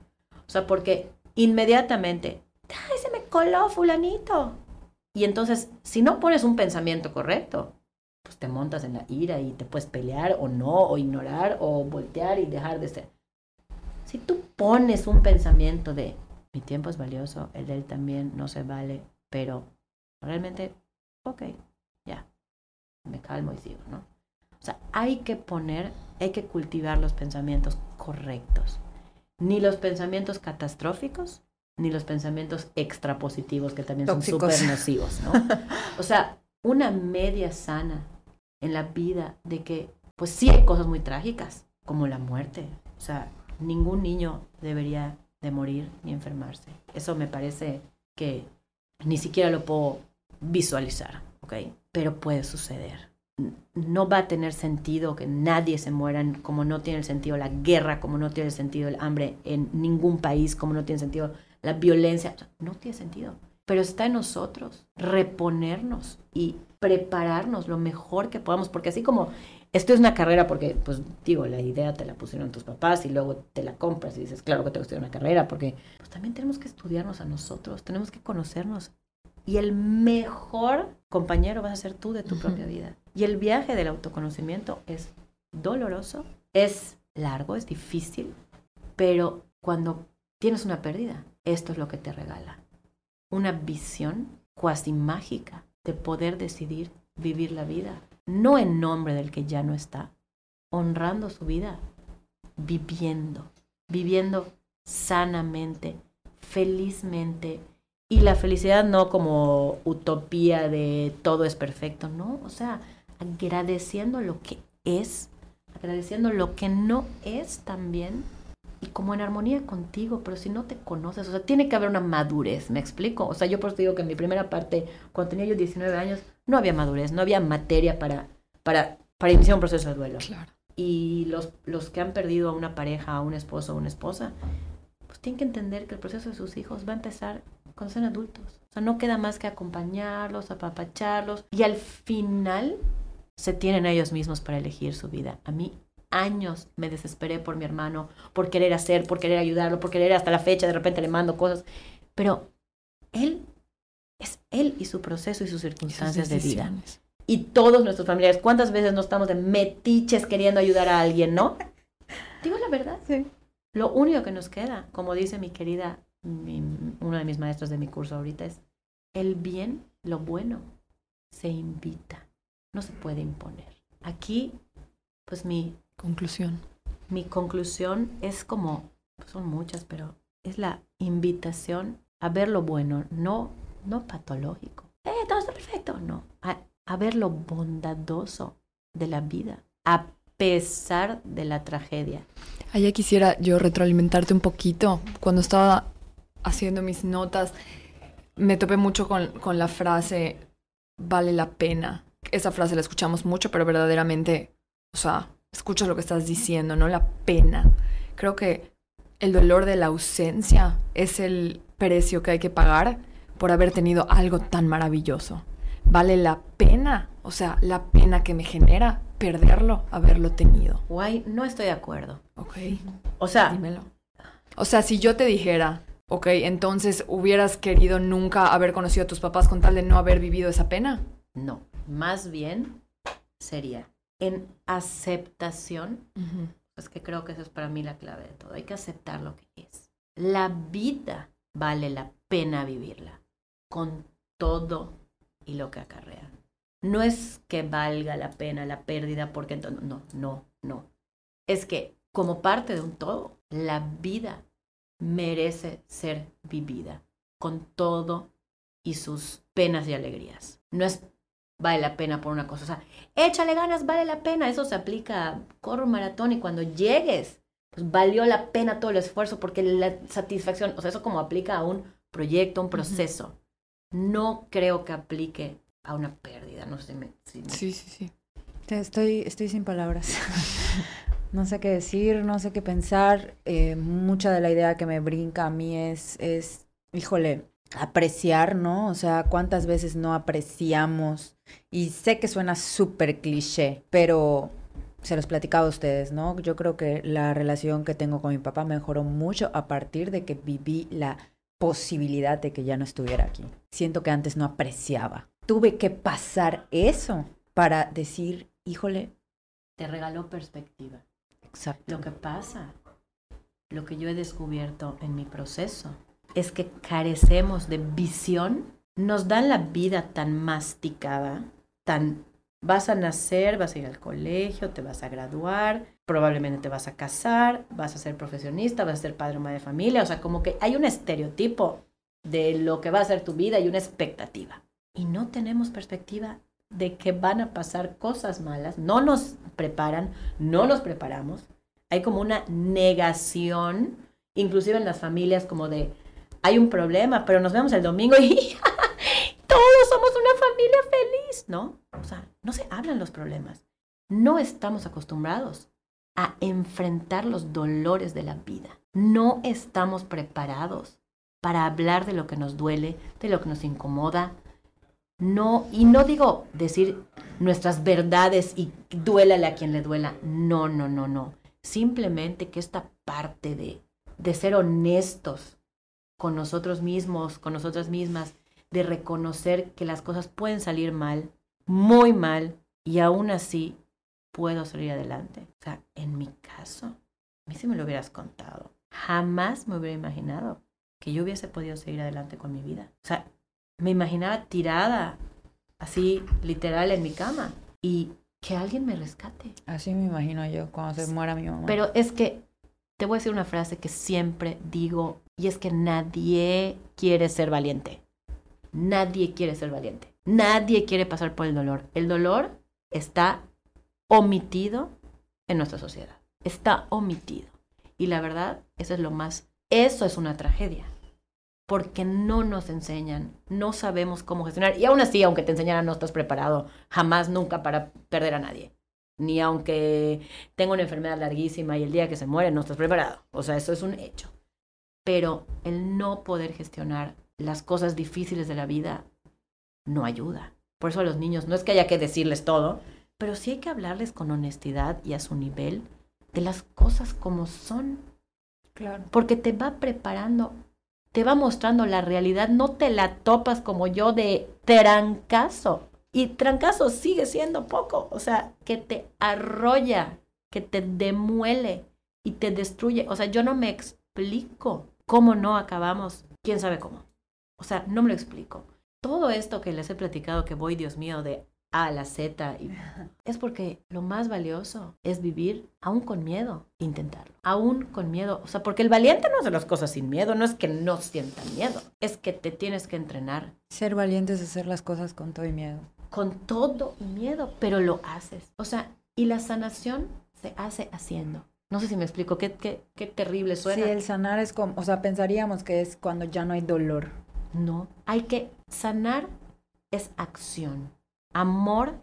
S3: O sea, porque inmediatamente, ¡ay, se me coló fulanito! Y entonces, si no pones un pensamiento correcto, pues te montas en la ira y te puedes pelear o no, o ignorar, o voltear y dejar de ser. Si tú pones un pensamiento de mi tiempo es valioso, el de él también no se vale, pero realmente, ok, ya, me calmo y sigo, ¿no? O sea, hay que poner, hay que cultivar los pensamientos correctos. Ni los pensamientos catastróficos, ni los pensamientos extrapositivos que también son súper nocivos, ¿no? O sea, una media sana en la vida de que, pues sí hay cosas muy trágicas, como la muerte. O sea, ningún niño debería de morir ni enfermarse. Eso me parece que ni siquiera lo puedo visualizar, ¿ok? Pero puede suceder. No va a tener sentido que nadie se muera, como no tiene sentido la guerra, como no tiene sentido el hambre en ningún país, como no tiene sentido la violencia. No tiene sentido pero está en nosotros reponernos y prepararnos lo mejor que podamos, porque así como esto es una carrera, porque, pues digo, la idea te la pusieron tus papás y luego te la compras y dices, claro que tengo que estudiar una carrera, porque pues también tenemos que estudiarnos a nosotros, tenemos que conocernos. Y el mejor compañero vas a ser tú de tu propia vida. Y el viaje del autoconocimiento es doloroso, es largo, es difícil, pero cuando tienes una pérdida, esto es lo que te regala una visión cuasi mágica de poder decidir vivir la vida, no en nombre del que ya no está, honrando su vida, viviendo, viviendo sanamente, felizmente. Y la felicidad no como utopía de todo es perfecto, no, o sea, agradeciendo lo que es, agradeciendo lo que no es también y como en armonía contigo, pero si no te conoces, o sea, tiene que haber una madurez, ¿me explico? O sea, yo por eso digo que en mi primera parte, cuando tenía yo 19 años, no había madurez, no había materia para, para, para iniciar un proceso de duelo.
S2: Claro.
S3: Y los, los que han perdido a una pareja, a un esposo o una esposa, pues tienen que entender que el proceso de sus hijos va a empezar cuando sean adultos. O sea, no queda más que acompañarlos, apapacharlos, y al final se tienen ellos mismos para elegir su vida. A mí años me desesperé por mi hermano, por querer hacer, por querer ayudarlo, por querer hasta la fecha, de repente le mando cosas. Pero él es él y su proceso y sus circunstancias de vida. Y todos nuestros familiares, ¿cuántas veces no estamos de metiches queriendo ayudar a alguien, no? Digo la verdad.
S2: Sí.
S3: Lo único que nos queda, como dice mi querida, uno de mis maestros de mi curso ahorita, es el bien, lo bueno, se invita, no se puede imponer. Aquí, pues mi
S2: Conclusión.
S3: Mi conclusión es como, son muchas, pero es la invitación a ver lo bueno, no, no patológico. Eh, todo está perfecto, no. A, a ver lo bondadoso de la vida, a pesar de la tragedia.
S2: Allá quisiera yo retroalimentarte un poquito. Cuando estaba haciendo mis notas, me topé mucho con, con la frase, vale la pena. Esa frase la escuchamos mucho, pero verdaderamente, o sea, escuchas lo que estás diciendo, ¿no? La pena. Creo que el dolor de la ausencia es el precio que hay que pagar por haber tenido algo tan maravilloso. Vale la pena, o sea, la pena que me genera perderlo, haberlo tenido.
S3: Guay, no estoy de acuerdo.
S2: Ok,
S3: O sea,
S2: dímelo. O sea, si yo te dijera, ok, entonces hubieras querido nunca haber conocido a tus papás con tal de no haber vivido esa pena.
S3: no. Más bien sería en aceptación Es que creo que eso es para mí la clave de todo. Hay que aceptar lo que es. La vida vale la pena vivirla con todo y lo que acarrea. No es que valga la pena la pérdida porque entonces no, no, no. Es que como parte de un todo, la vida merece ser vivida con todo y sus penas y alegrías. No es vale la pena por una cosa. O sea, échale ganas, vale la pena. Eso se aplica a corre un maratón y cuando llegues, pues valió la pena todo el esfuerzo porque la satisfacción, o sea, eso como aplica a un proyecto, un proceso. No creo que aplique a una pérdida. No sé si me... si me-
S2: Sí, sí, sí.
S1: Estoy, estoy sin palabras. No sé qué decir, no sé qué pensar. Eh, mucha de la idea que me brinca a mí es, es, híjole, apreciar, ¿no? O sea, cuántas veces no apreciamos. Y sé que suena súper cliché, pero se los platicaba a ustedes, ¿no? Yo creo que la relación que tengo con mi papá mejoró mucho a partir de que viví la posibilidad de que ya no estuviera aquí. Siento que antes no apreciaba. Tuve que pasar eso para decir, híjole,
S3: te regaló perspectiva.
S1: exacto.
S3: Lo que pasa, lo que yo he descubierto en mi proceso, es que carecemos de visión. Nos dan la vida tan masticada, tan... Vas a nacer, vas a ir al colegio, te vas a graduar, probablemente te vas a casar, vas a ser profesionista, vas a ser padre o madre de familia. O sea, como que hay un estereotipo de lo que va a ser tu vida y una expectativa. Y no tenemos perspectiva de que van a pasar cosas malas. No nos preparan, no nos preparamos hay como una negación, inclusive en las familias, como de, hay un problema, pero nos vemos el domingo y todos somos una familia feliz, ¿no? O sea, no se hablan los problemas. No estamos acostumbrados a enfrentar los dolores de la vida. No estamos preparados para hablar de lo que nos duele, de lo que nos incomoda. No, y no digo decir nuestras verdades y duélale a quien le duela. No, no, no, no simplemente que esta parte de, de ser honestos con nosotros mismos, con nosotras mismas, de reconocer que las cosas pueden salir mal, muy mal, y aún así puedo salir adelante. O sea, en mi caso, a mí si me lo hubieras contado, jamás me hubiera imaginado que yo hubiese podido seguir adelante con mi vida. O sea, me imaginaba tirada, así literal en mi cama, y que alguien me rescate.
S1: Así me imagino yo cuando se muera mi mamá.
S3: Pero es que te voy a decir una frase que siempre digo y es que nadie quiere ser valiente. Nadie quiere ser valiente. Nadie quiere pasar por el dolor. El dolor está omitido en nuestra sociedad. Está omitido. Y la verdad, eso es lo más, eso es una tragedia. Porque no nos enseñan, no sabemos cómo gestionar. Y aún así, aunque te enseñaran, no estás preparado jamás, nunca para perder a nadie ni aunque tenga una enfermedad larguísima y el día que se muere no estás preparado. O sea, eso es un hecho. Pero el no poder gestionar las cosas difíciles de la vida no ayuda. Por eso a los niños no es que haya que decirles todo, pero sí hay que hablarles con honestidad y a su nivel de las cosas como son.
S1: claro.
S3: Porque te va preparando, te va mostrando la realidad, no te la topas como yo de trancazo. Y trancazo sigue siendo poco, o sea, que te arrolla, que te demuele y te destruye. O sea, yo no me explico cómo no acabamos, quién sabe cómo. O sea, no me lo explico. Todo esto que les he platicado que voy, Dios mío, de A a la Z, y- es porque lo más valioso es vivir aún con miedo, intentarlo. Aún con miedo. O sea, porque el valiente no hace las cosas sin miedo, no es que no sientan miedo, es que te tienes que entrenar
S1: Ser valientes es hacer las cosas con todo y miedo.
S3: Con todo miedo, pero lo haces. O sea, y la sanación se hace haciendo. No sé si me explico, qué, qué, qué terrible suena.
S1: Sí, el sanar es como, o sea, pensaríamos que es cuando ya no hay dolor.
S3: No, hay que sanar es acción. Amor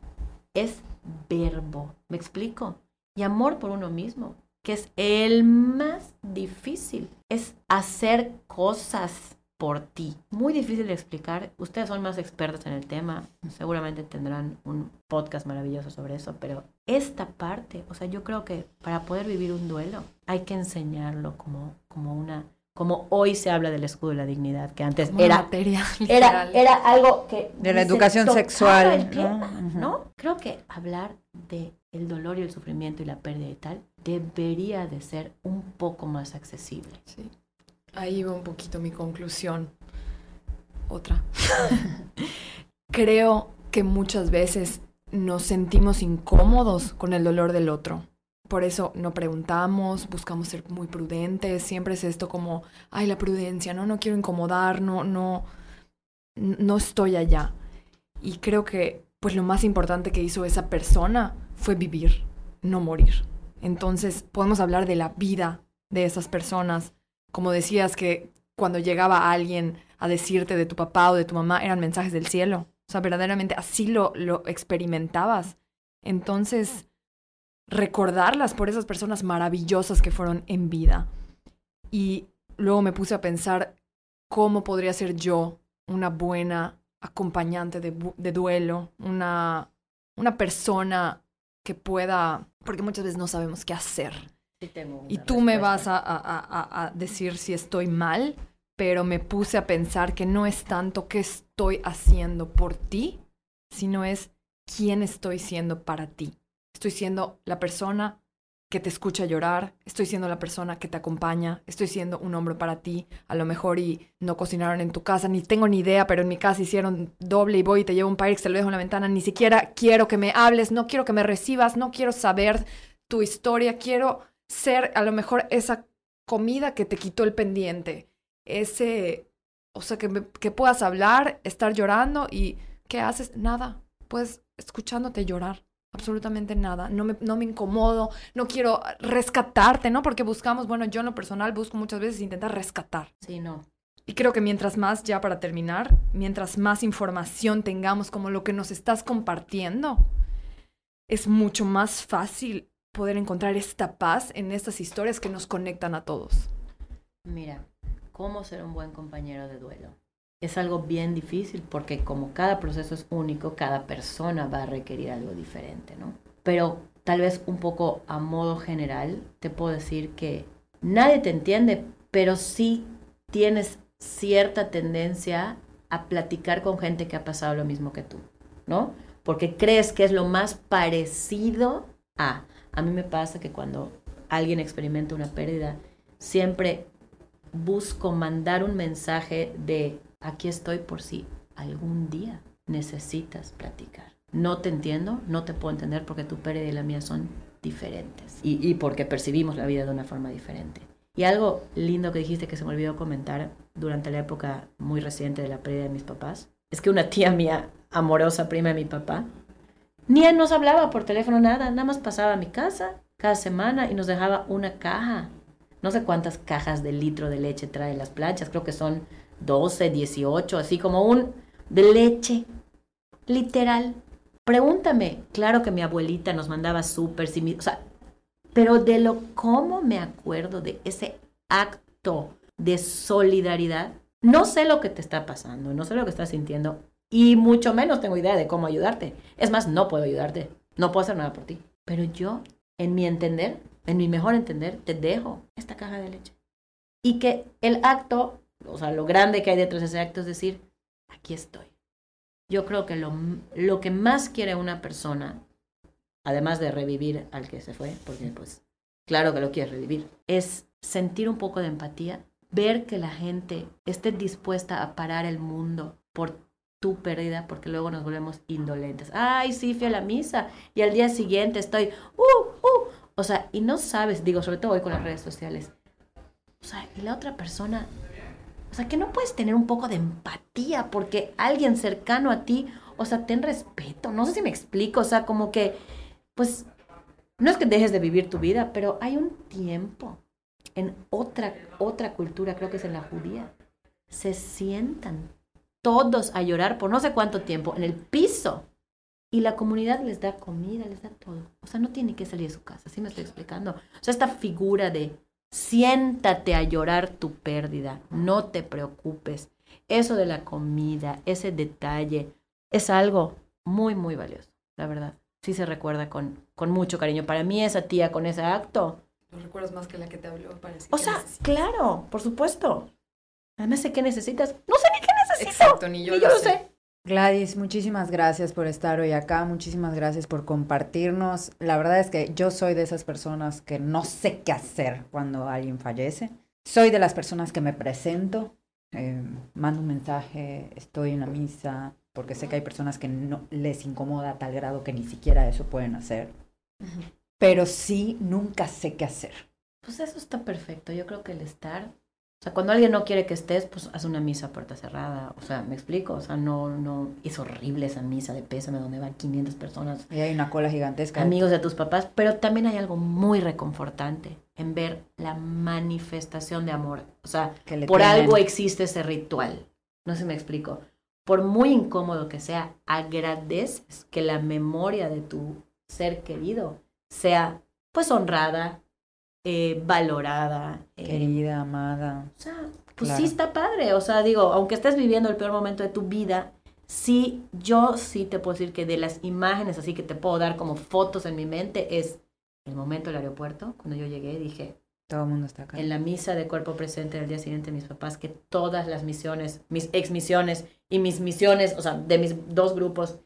S3: es verbo. ¿Me explico? Y amor por uno mismo, que es el más difícil, es hacer cosas por ti. Muy difícil de explicar. Ustedes son más expertos en el tema. Seguramente tendrán un podcast maravilloso sobre eso. Pero esta parte, o sea, yo creo que para poder vivir un duelo hay que enseñarlo como, como una... Como hoy se habla del escudo de la dignidad, que antes
S2: Como
S3: era,
S2: materia,
S3: era,
S2: literal.
S3: era algo que...
S1: De la educación sexual,
S3: el tema,
S1: ¿no? Ujú.
S3: ¿no? Creo que hablar de el dolor y el sufrimiento y la pérdida y tal debería de ser un poco más accesible.
S2: Sí. Ahí va un poquito mi conclusión. Otra. Creo que muchas veces nos sentimos incómodos con el dolor del otro. Por eso no preguntamos, buscamos ser muy prudentes. Siempre es esto como, ay, la prudencia, no, no quiero incomodar, no, no, no estoy allá. Y creo que, pues, lo más importante que hizo esa persona fue vivir, no morir. Entonces, podemos hablar de la vida de esas personas. Como decías que cuando llegaba alguien a decirte de tu papá o de tu mamá, eran mensajes del cielo. O sea, verdaderamente así lo, lo experimentabas. Entonces, recordarlas por esas personas maravillosas que fueron en vida. Y luego me puse a pensar cómo podría ser yo una buena acompañante de, duelo, una, una persona que pueda, porque muchas veces no sabemos qué hacer. Y tú me vas a, a- a- a decir si estoy mal, pero me puse a pensar que no es tanto qué estoy haciendo por ti, sino es quién estoy siendo para ti. Estoy siendo la persona que te escucha llorar, estoy siendo la persona que te acompaña, estoy siendo un hombro para ti, a lo mejor y no cocinaron en tu casa, ni tengo ni idea, pero en mi casa hicieron doble y voy y te llevo un Pyrex, te lo dejo en la ventana, ni siquiera quiero que me hables, no quiero que me recibas, no quiero saber tu historia, quiero ser a lo mejor esa comida que te quitó el pendiente, ese, o sea, que, me- que puedas hablar, estar llorando y ¿qué haces? Nada, pues escuchándote llorar. Absolutamente nada, no me, no me incomodo, no quiero rescatarte, ¿no? Porque buscamos, bueno, yo en lo personal busco muchas veces intentar rescatar.
S3: Sí, no.
S2: Y creo que mientras más, ya para terminar, mientras más información tengamos como lo que nos estás compartiendo, es mucho más fácil poder encontrar esta paz en estas historias que nos conectan a todos.
S3: Mira, ¿cómo ser un buen compañero de duelo? Es algo bien difícil porque como cada proceso es único, cada persona va a requerir algo diferente, ¿no? Pero tal vez un poco a modo general, te puedo decir que nadie te entiende, pero sí tienes cierta tendencia a platicar con gente que ha pasado lo mismo que tú, ¿no? Porque crees que es lo más parecido a... A mí me pasa que cuando alguien experimenta una pérdida, siempre busco mandar un mensaje de aquí estoy por si algún día necesitas platicar. No te entiendo, no te puedo entender porque tu pérdida y la mía son diferentes y, porque percibimos la vida de una forma diferente. Y algo lindo que dijiste que se me olvidó comentar durante la época muy reciente de la pérdida de mis papás, es que una tía mía, amorosa prima de mi papá, ni él nos hablaba por teléfono, nada, nada más pasaba a mi casa cada semana y nos dejaba una caja. No sé cuántas cajas de litro de leche traen las planchas, creo que son 12, 18, así como un de leche, literal. Pregúntame, claro que mi abuelita nos mandaba súper, o sea, pero de lo cómo me acuerdo de ese acto de solidaridad, no sé lo que te está pasando, no sé lo que estás sintiendo y mucho menos tengo idea de cómo ayudarte. Es más, no puedo ayudarte, no puedo hacer nada por ti. Pero yo, en mi entender, en mi mejor entender, te dejo esta caja de leche. Y que el acto, o sea, lo grande que hay detrás de ese acto es decir, aquí estoy. Yo creo que lo, lo que más quiere una persona, además de revivir al que se fue, porque pues claro que lo quiere revivir, es sentir un poco de empatía, ver que la gente esté dispuesta a parar el mundo por tu pérdida, porque luego nos volvemos indolentes. Ay, sí, fui a la misa y al día siguiente estoy, uh, uh. O sea, y no sabes, digo, sobre todo hoy con las redes sociales. O sea, y la otra persona, o sea, que no puedes tener un poco de empatía porque alguien cercano a ti, o sea, ten respeto, no sé si me explico, o sea, como que, pues, no es que dejes de vivir tu vida, pero hay un tiempo en otra, otra cultura, creo que es en la judía, se sientan todos a llorar por no sé cuánto tiempo en el piso y la comunidad les da comida, les da todo. O sea, no tiene que salir de su casa, así me estoy explicando. O sea, esta figura de siéntate a llorar tu pérdida, no te preocupes. Eso de la comida, ese detalle, es algo muy, muy valioso, la verdad. Sí se recuerda con, con mucho cariño. Para mí esa tía con ese acto...
S2: Lo recuerdas más que la que te habló, parece.
S3: O sea, claro, por supuesto. Además sé qué necesitas. No sé necesito.
S2: Exacto, ni yo,
S3: Ni yo lo sé.
S1: Gladys, muchísimas gracias por estar hoy acá, muchísimas gracias por compartirnos. La verdad es que yo soy de esas personas que no sé qué hacer cuando alguien fallece. Soy de las personas que me presento, eh, mando un mensaje, estoy en la misa, porque sé que hay personas que no les incomoda a tal grado que ni siquiera eso pueden hacer. Pero sí, nunca sé qué hacer.
S3: Pues eso está perfecto. Yo creo que el estar o sea, cuando alguien no quiere que estés, pues haz una misa a puerta cerrada. O sea, ¿me explico? O sea, no, no, es horrible esa misa de pésame donde van 500 personas.
S1: Y hay una cola gigantesca.
S3: Amigos de tus papás, pero también hay algo muy reconfortante en ver la manifestación de amor. O sea,
S1: que le
S3: por
S1: tienen.
S3: algo existe ese ritual. No sé si me explico. Por muy incómodo que sea, agradeces que la memoria de tu ser querido sea pues honrada, eh, valorada. eh,
S1: Querida, amada.
S3: o sea, pues
S1: Claro.
S3: sí está padre. O sea, digo, aunque estés viviendo el peor momento de tu vida, sí, yo sí te puedo decir que de las imágenes así que te puedo dar como fotos en mi mente es el momento del aeropuerto, cuando yo llegué, dije,
S1: Todo el mundo está acá.
S3: en la misa de cuerpo presente del día siguiente, mis papás, que todas las misiones, mis ex misiones y mis misiones, o sea, de mis dos grupos,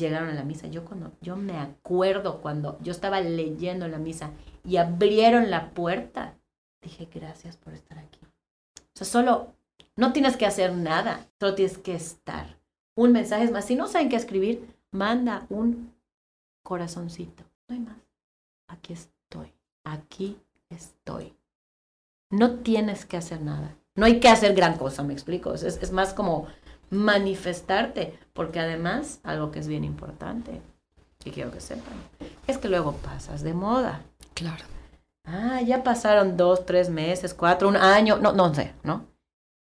S3: llegaron a la misa. Yo cuando, yo me acuerdo cuando yo estaba leyendo la misa y abrieron la puerta, dije, gracias por estar aquí. O sea, solo, no tienes que hacer nada, solo tienes que estar. Un mensaje es más, si no saben qué escribir, manda un corazoncito. No hay más. Aquí estoy, aquí estoy. No tienes que hacer nada. No hay que hacer gran cosa, me explico. Es, es más como manifestarte, porque además, algo que es bien importante, y quiero que sepan, es que luego pasas de moda.
S2: Claro.
S3: Ah, ya pasaron dos, tres meses, cuatro, un año, no, no sé, ¿no?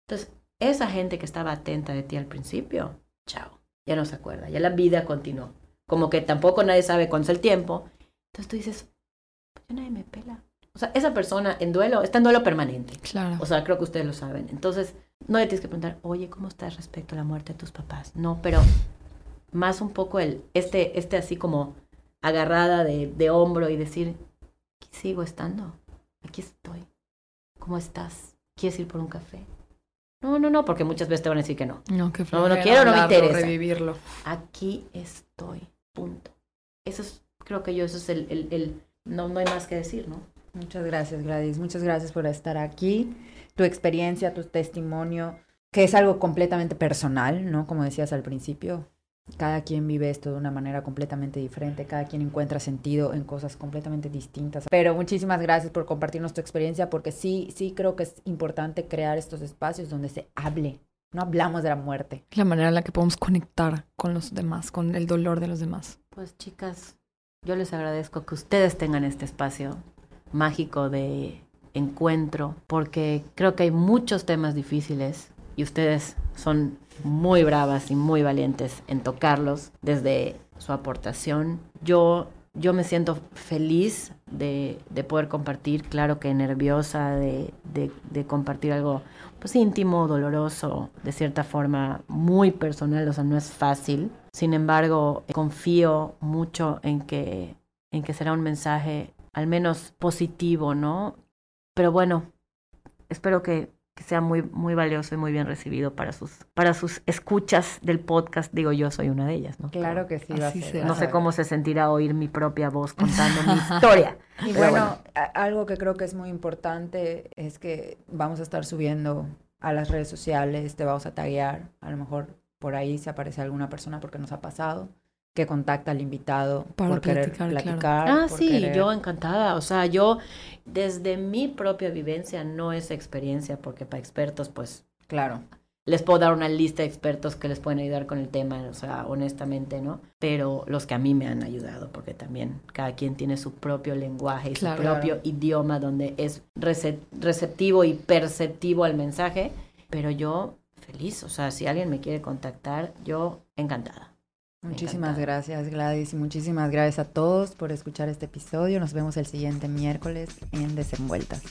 S3: Entonces, esa gente que estaba atenta de ti al principio, chao, ya no se acuerda, ya la vida continuó. Como que tampoco nadie sabe cuándo es el tiempo. Entonces tú dices, pues ya nadie me pela. O sea, esa persona en duelo, está en duelo permanente.
S2: Claro.
S3: O sea, creo que ustedes lo saben. Entonces, no le tienes que preguntar, oye, ¿cómo estás respecto a la muerte de tus papás? No, pero más un poco el, este, este así como agarrada de, de hombro y decir, aquí sigo estando, aquí estoy. ¿Cómo estás? ¿Quieres ir por un café? No, no, no, porque muchas veces te van a decir que no.
S2: no, qué
S3: No, no quiero, no me interesa.
S2: revivirlo.
S3: Aquí estoy, punto. Eso es, creo que yo, eso es el, el, el no, no hay más que decir, ¿no?
S1: Muchas gracias, Gladys. Muchas gracias por estar aquí. Tu experiencia, tu testimonio, que es algo completamente personal, ¿no? Como decías al principio, cada quien vive esto de una manera completamente diferente, cada quien encuentra sentido en cosas completamente distintas. Pero muchísimas gracias por compartirnos tu experiencia, porque sí, sí creo que es importante crear estos espacios donde se hable. No hablamos de la muerte.
S2: La manera en la que podemos conectar con los demás, con el dolor de los demás.
S3: Pues chicas, yo les agradezco que ustedes tengan este espacio mágico de encuentro, porque creo que hay muchos temas difíciles y ustedes son muy bravas y muy valientes en tocarlos desde su aportación. Yo, yo me siento feliz de, de poder compartir, claro que nerviosa de, de, de compartir algo pues íntimo, doloroso, de cierta forma muy personal, o sea, no es fácil. Sin embargo, confío mucho en que, en que será un mensaje al menos positivo, ¿no? Pero bueno, espero que, que sea muy, muy valioso y muy bien recibido para sus, para sus escuchas del podcast. Digo, yo soy una de ellas, ¿no?
S1: Claro que sí va a ser.
S3: No sé cómo se sentirá oír mi propia voz contando mi historia.
S1: Y bueno,
S3: bueno.
S1: algo que creo que es muy importante es que vamos a estar subiendo a las redes sociales, te vamos a taguear, a lo mejor por ahí se aparece alguna persona porque nos ha pasado, que contacta al invitado
S2: Para
S1: por querer
S2: platicar, claro.
S1: platicar.
S3: Ah,
S1: por
S3: sí,
S1: querer-
S3: yo encantada. O sea, yo desde mi propia vivencia, no es experiencia, porque para expertos, pues
S1: Claro,
S3: les puedo dar una lista de expertos que les pueden ayudar con el tema, o sea, honestamente, ¿no? Pero los que a mí me han ayudado, porque también cada quien tiene su propio lenguaje y
S2: Claro.
S3: su propio idioma donde es recep- receptivo y perceptivo al mensaje, pero yo feliz, o sea, si alguien me quiere contactar, yo encantada.
S1: Muchísimas gracias Gladys y muchísimas gracias a todos por escuchar este episodio. Nos vemos el siguiente miércoles en Desenvueltas.